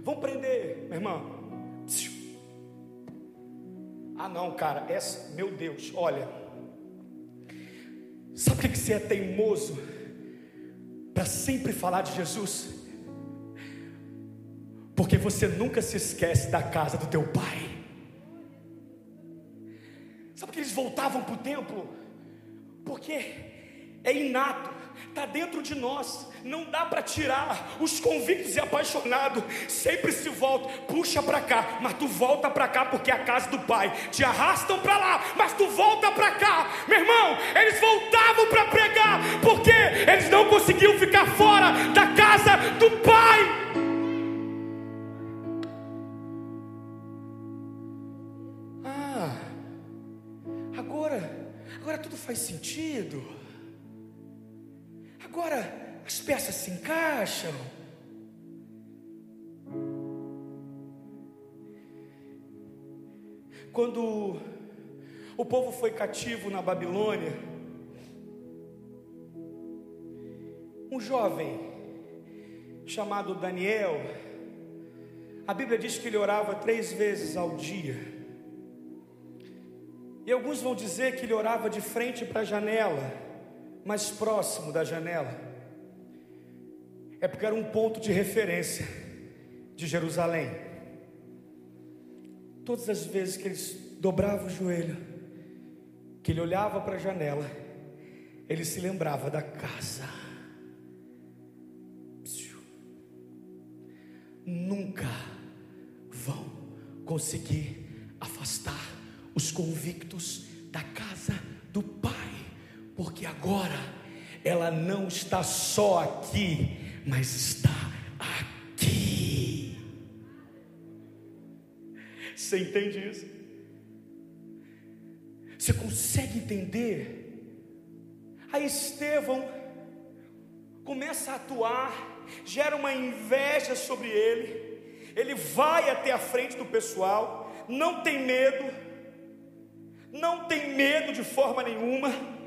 Vamos prender, meu irmão. Ah, não, cara, essa, meu Deus, olha. Sabe por que você é teimoso? Para sempre falar de Jesus? Porque você nunca se esquece da casa do teu pai. Sabe que eles voltavam para o templo? Porque é inato está dentro de nós, não dá para tirar. Os convictos e apaixonados sempre se voltam, puxa para cá, mas tu volta para cá porque é a casa do Pai. Te arrastam para lá, mas tu volta para cá. Meu irmão, eles voltavam para pregar porque eles não conseguiam ficar fora da casa do Pai. Ah, agora, agora tudo faz sentido. Agora as peças se encaixam. Quando o povo foi cativo na Babilônia, um jovem chamado Daniel, a Bíblia diz que ele orava três vezes ao dia. E alguns vão dizer que ele orava de frente para a janela mais próximo da janela, é porque era um ponto de referência de Jerusalém. Todas as vezes que ele dobrava o joelho, que ele olhava para a janela, ele se lembrava da casa. Nunca vão conseguir afastar os convictos da casa do Pai porque agora ela não está só aqui, mas está aqui. Você entende isso? Você consegue entender? Aí Estevão começa a atuar, gera uma inveja sobre ele, ele vai até a frente do pessoal, não tem medo, não tem medo de forma nenhuma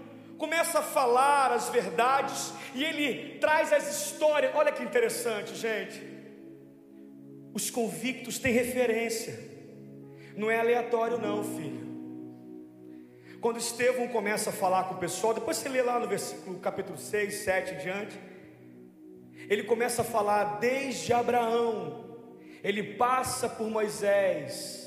começa a falar as verdades e ele traz as histórias. Olha que interessante, gente. Os convictos têm referência, não é aleatório, não, filho. Quando Estevão começa a falar com o pessoal, depois você lê lá no versículo capítulo 6, 7 em diante, ele começa a falar desde Abraão, ele passa por Moisés,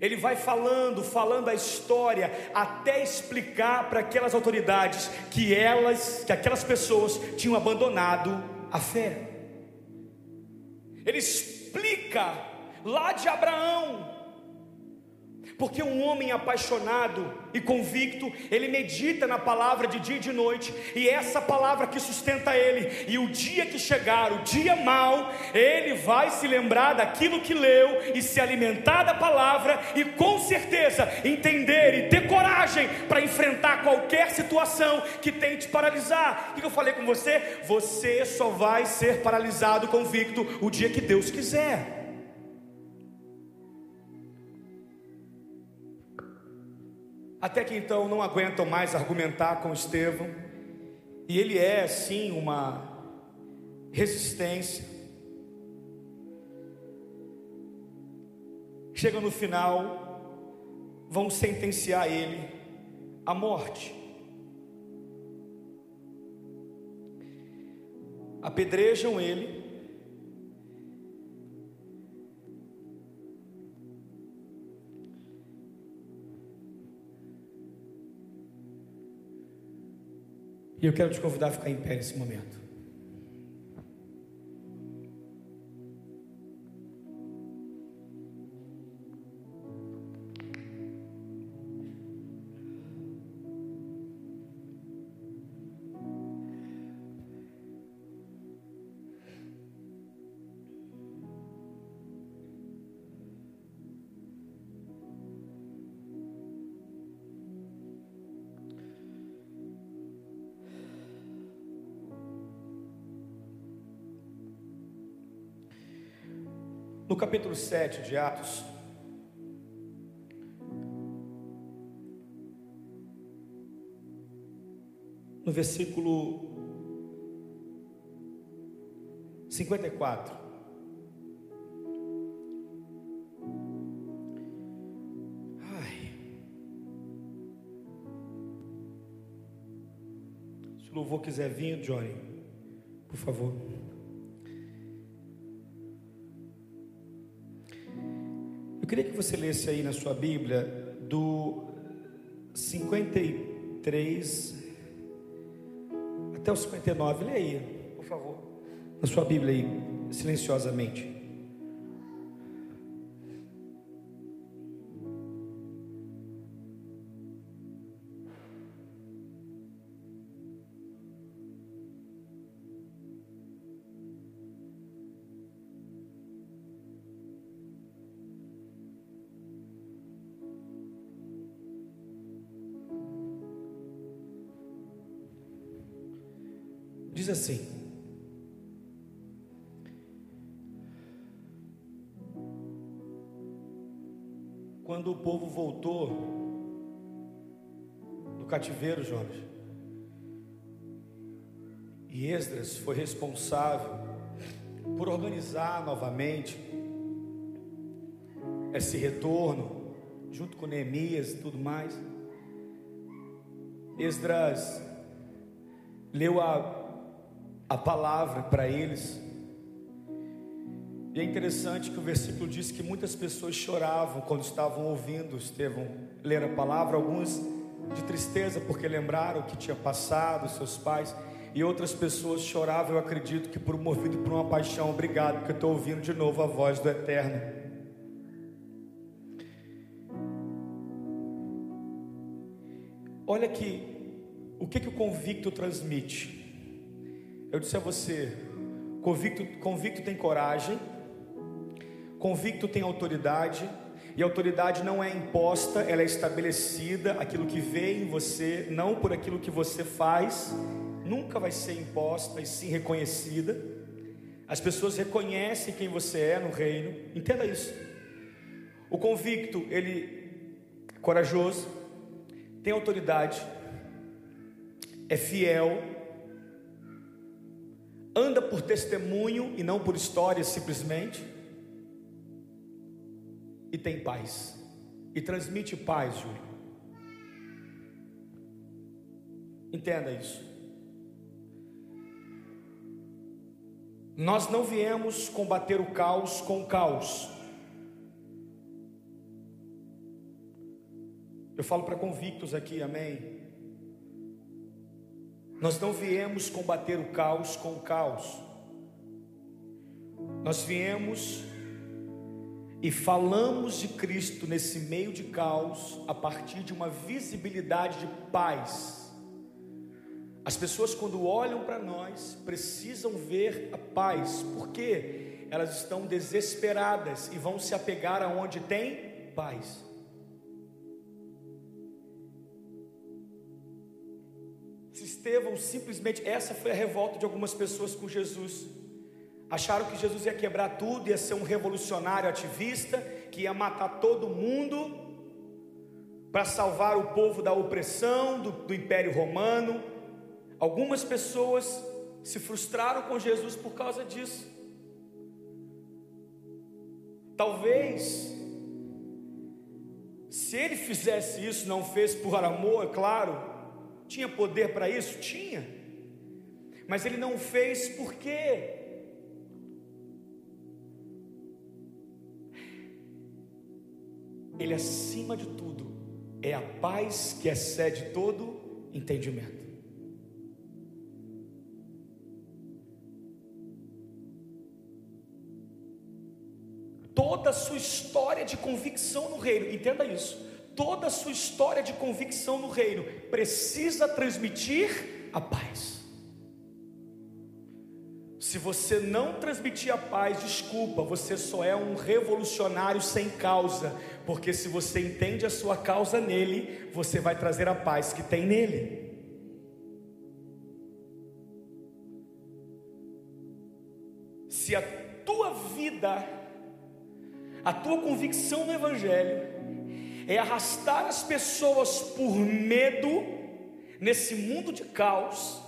ele vai falando, falando a história, até explicar para aquelas autoridades que elas, que aquelas pessoas tinham abandonado a fé. Ele explica lá de Abraão, porque um homem apaixonado e convicto, ele medita na palavra de dia e de noite, e é essa palavra que sustenta ele. E o dia que chegar, o dia mau, ele vai se lembrar daquilo que leu e se alimentar da palavra e com certeza entender e ter coragem para enfrentar qualquer situação que tente paralisar. O que eu falei com você? Você só vai ser paralisado convicto o dia que Deus quiser. Até que então não aguentam mais argumentar com Estevão, e ele é sim uma resistência. Chega no final, vão sentenciar ele à morte. Apedrejam ele, E eu quero te convidar a ficar em pé nesse momento. Capítulo 7 de Atos, no versículo 54. Ai. Se o louvor quiser vir, Johnny, por favor. Eu queria que você lesse aí na sua Bíblia do 53 até o 59. Leia aí, por favor. Na sua Bíblia aí, silenciosamente. Assim: Quando o povo voltou do cativeiro, Jorge, e Esdras foi responsável por organizar novamente esse retorno, junto com Neemias e tudo mais. Esdras leu a a palavra para eles. E é interessante que o versículo diz que muitas pessoas choravam quando estavam ouvindo Estevão ler a palavra, alguns de tristeza porque lembraram o que tinha passado, seus pais, e outras pessoas choravam, eu acredito que por movido por uma paixão, obrigado, porque eu estou ouvindo de novo a voz do Eterno. Olha aqui, o que, que o convicto transmite? Eu disse a você: convicto, convicto tem coragem, convicto tem autoridade, e autoridade não é imposta, ela é estabelecida. Aquilo que vê em você, não por aquilo que você faz, nunca vai ser imposta e sim reconhecida. As pessoas reconhecem quem você é no reino, entenda isso. O convicto, ele é corajoso, tem autoridade, é fiel, anda por testemunho e não por história simplesmente, e tem paz, e transmite paz, Júlio. Entenda isso. Nós não viemos combater o caos com o caos. Eu falo para convictos aqui, amém. Nós não viemos combater o caos com o caos. Nós viemos e falamos de Cristo nesse meio de caos a partir de uma visibilidade de paz. As pessoas, quando olham para nós, precisam ver a paz, porque elas estão desesperadas e vão se apegar aonde tem paz. Estevão simplesmente, essa foi a revolta de algumas pessoas com Jesus. Acharam que Jesus ia quebrar tudo, ia ser um revolucionário ativista, que ia matar todo mundo para salvar o povo da opressão do, do Império Romano. Algumas pessoas se frustraram com Jesus por causa disso. Talvez, se ele fizesse isso, não fez por amor, é claro, tinha poder para isso? Tinha. Mas ele não fez por quê? Ele, acima de tudo, é a paz que excede todo entendimento. Toda a sua história de convicção no reino, entenda isso toda a sua história de convicção no reino precisa transmitir a paz. Se você não transmitir a paz, desculpa, você só é um revolucionário sem causa, porque se você entende a sua causa nele, você vai trazer a paz que tem nele. Se a tua vida A tua convicção no Evangelho é arrastar as pessoas por medo nesse mundo de caos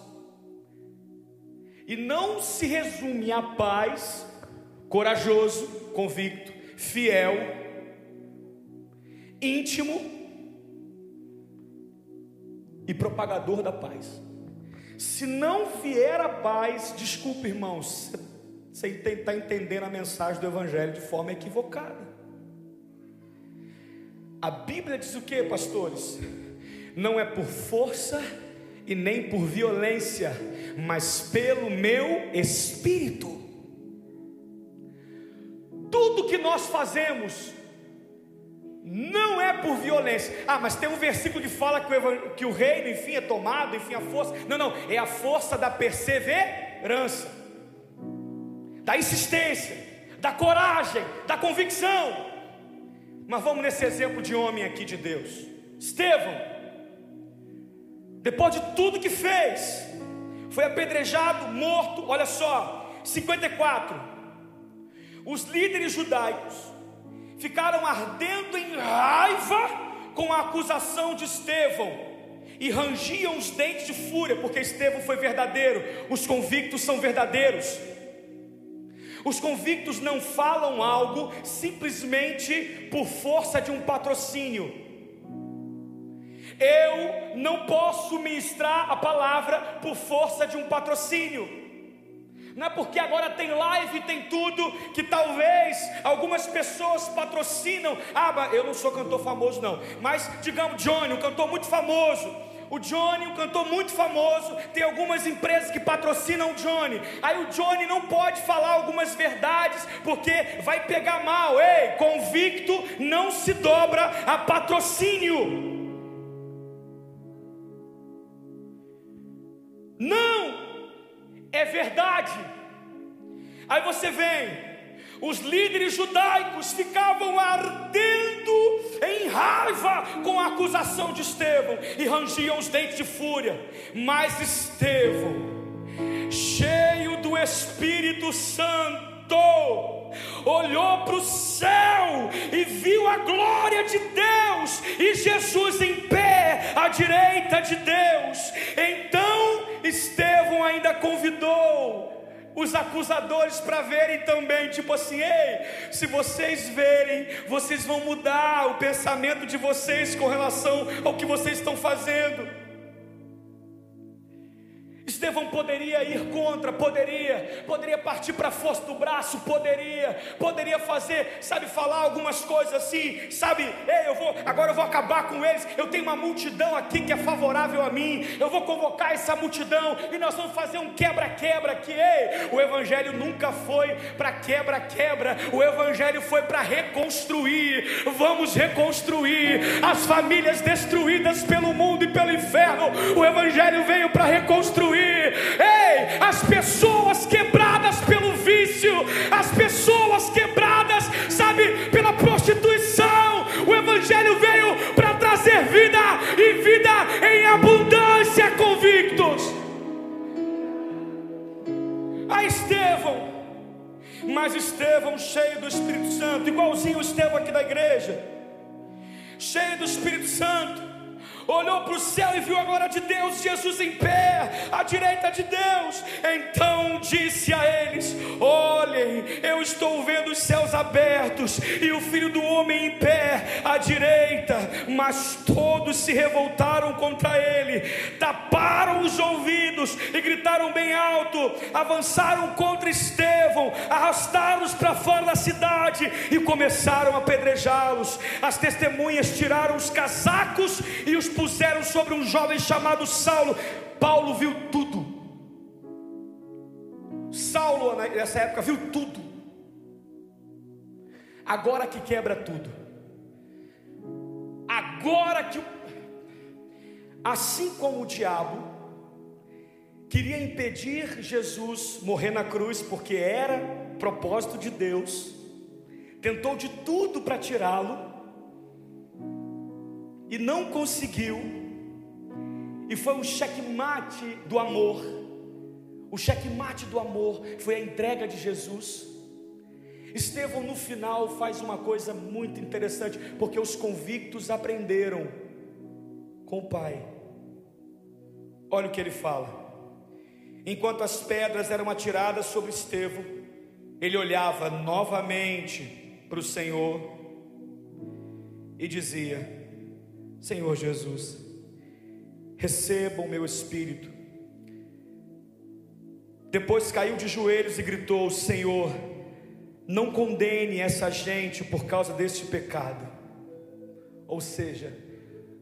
e não se resume a paz, corajoso, convicto, fiel, íntimo e propagador da paz. Se não vier a paz, desculpe, irmãos, você está entendendo a mensagem do Evangelho de forma equivocada. A Bíblia diz o que, pastores? Não é por força e nem por violência, mas pelo meu espírito. Tudo que nós fazemos não é por violência. Ah, mas tem um versículo que fala que o, que o reino, enfim, é tomado, enfim, a força. Não, não, é a força da perseverança, da insistência, da coragem, da convicção. Mas vamos nesse exemplo de homem aqui de Deus. Estevão, depois de tudo que fez, foi apedrejado, morto. Olha só, 54. Os líderes judaicos ficaram ardendo em raiva com a acusação de Estevão e rangiam os dentes de fúria, porque Estevão foi verdadeiro, os convictos são verdadeiros. Os convictos não falam algo simplesmente por força de um patrocínio. Eu não posso ministrar a palavra por força de um patrocínio não é porque agora tem live, tem tudo, que talvez algumas pessoas patrocinam. Ah, eu não sou cantor famoso, não, mas digamos, Johnny, um cantor muito famoso. O Johnny, um cantor muito famoso, tem algumas empresas que patrocinam o Johnny. Aí o Johnny não pode falar algumas verdades porque vai pegar mal. Ei, convicto não se dobra a patrocínio. Não é verdade. Aí você vem, os líderes judaicos ficavam ardendo em raiva com a acusação de Estevão e rangiam os dentes de fúria. Mas Estevão, cheio do Espírito Santo, olhou para o céu e viu a glória de Deus e Jesus em pé à direita de Deus. Então Estevão ainda convidou os acusadores para verem também, tipo assim, ei, se vocês verem, vocês vão mudar o pensamento de vocês com relação ao que vocês estão fazendo. Estevão poderia ir contra, poderia, poderia partir para a força do braço, poderia, poderia fazer, sabe, falar algumas coisas assim, sabe, ei, eu vou, agora eu vou acabar com eles. Eu tenho uma multidão aqui que é favorável a mim. Eu vou convocar essa multidão e nós vamos fazer um quebra-quebra aqui. Ei, o evangelho nunca foi para quebra-quebra. O evangelho foi para reconstruir. Vamos reconstruir as famílias destruídas pelo mundo e pelo inferno. O evangelho veio para reconstruir Ei, as pessoas quebradas pelo vício, as pessoas quebradas, sabe, pela prostituição. O Evangelho veio para trazer vida e vida em abundância, convictos. A Estevão, mas Estevão cheio do Espírito Santo, igualzinho o Estevão aqui da igreja, cheio do Espírito Santo olhou para o céu e viu a glória de Deus, Jesus em pé, à direita de Deus. Então disse a eles: Olhem, eu estou vendo os céus abertos e o filho do homem em pé à direita. Mas todos se revoltaram contra ele, taparam os ouvidos e gritaram bem alto, avançaram contra Estevão, arrastaram-os para fora da cidade e começaram a apedrejá-los. As testemunhas tiraram os casacos e os puseram sobre um jovem chamado Saulo. Paulo viu tudo. Saulo, nessa época, viu tudo. Agora que quebra tudo. Agora que. Assim como o diabo queria impedir Jesus morrer na cruz, porque era propósito de Deus, tentou de tudo para tirá-lo, e não conseguiu, e foi um checkmate do amor. O checkmate do amor foi a entrega de Jesus. Estevão no final faz uma coisa muito interessante, porque os convictos aprenderam com o Pai. Olha o que ele fala. Enquanto as pedras eram atiradas sobre Estevão, ele olhava novamente para o Senhor e dizia: Senhor Jesus, receba o meu espírito. Depois caiu de joelhos e gritou: Senhor, não condene essa gente por causa deste pecado. Ou seja,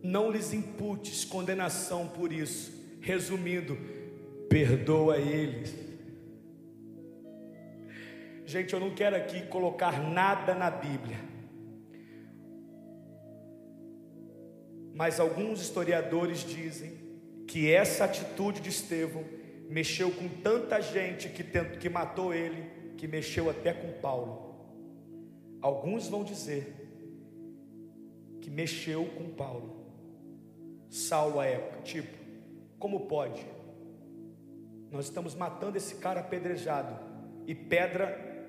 não lhes imputes condenação por isso. Resumindo, perdoa eles. Gente, eu não quero aqui colocar nada na Bíblia, mas alguns historiadores dizem que essa atitude de Estevão mexeu com tanta gente que, tentou, que matou ele, que mexeu até com Paulo. Alguns vão dizer que mexeu com Paulo, Saulo à época, tipo, como pode? Nós estamos matando esse cara apedrejado, e pedra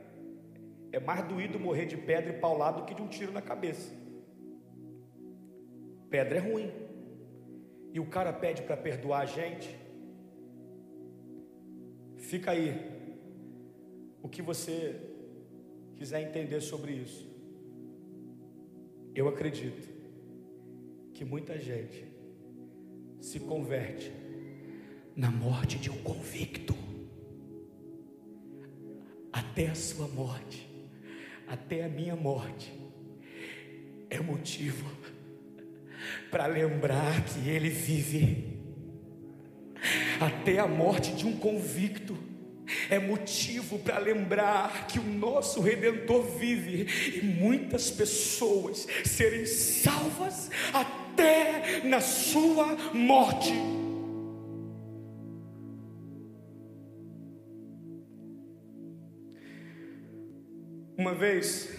é mais doído morrer de pedra e paulado do que de um tiro na cabeça. Pedra é ruim, e o cara pede para perdoar a gente. Fica aí o que você quiser entender sobre isso. Eu acredito que muita gente se converte na morte de um convicto, até a sua morte, até a minha morte, é motivo para lembrar que ele vive, até a morte de um convicto é motivo para lembrar que o nosso Redentor vive e muitas pessoas serem salvas até na sua morte. Uma vez,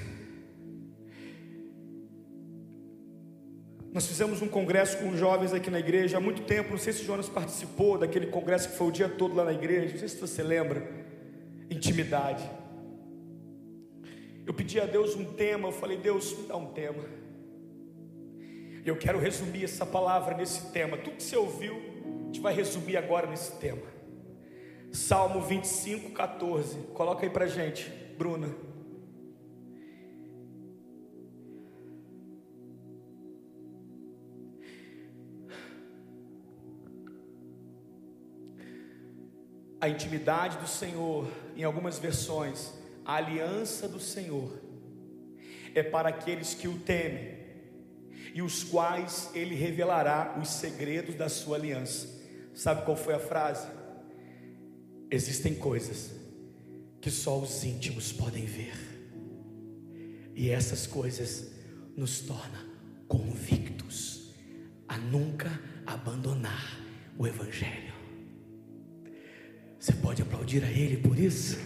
nós fizemos um congresso com jovens aqui na igreja há muito tempo. Não sei se o Jonas participou daquele congresso que foi o dia todo lá na igreja. Não sei se você lembra. Intimidade. Eu pedi a Deus um tema. Eu falei, Deus, me dá um tema. Eu quero resumir essa palavra nesse tema. Tudo que você ouviu, a gente vai resumir agora nesse tema. Salmo 25, 14. Coloca aí pra gente, Bruna. A intimidade do Senhor, em algumas versões, a aliança do Senhor, é para aqueles que o temem e os quais ele revelará os segredos da sua aliança. Sabe qual foi a frase? Existem coisas que só os íntimos podem ver, e essas coisas nos tornam convictos a nunca abandonar o Evangelho. Você pode aplaudir a Ele por isso?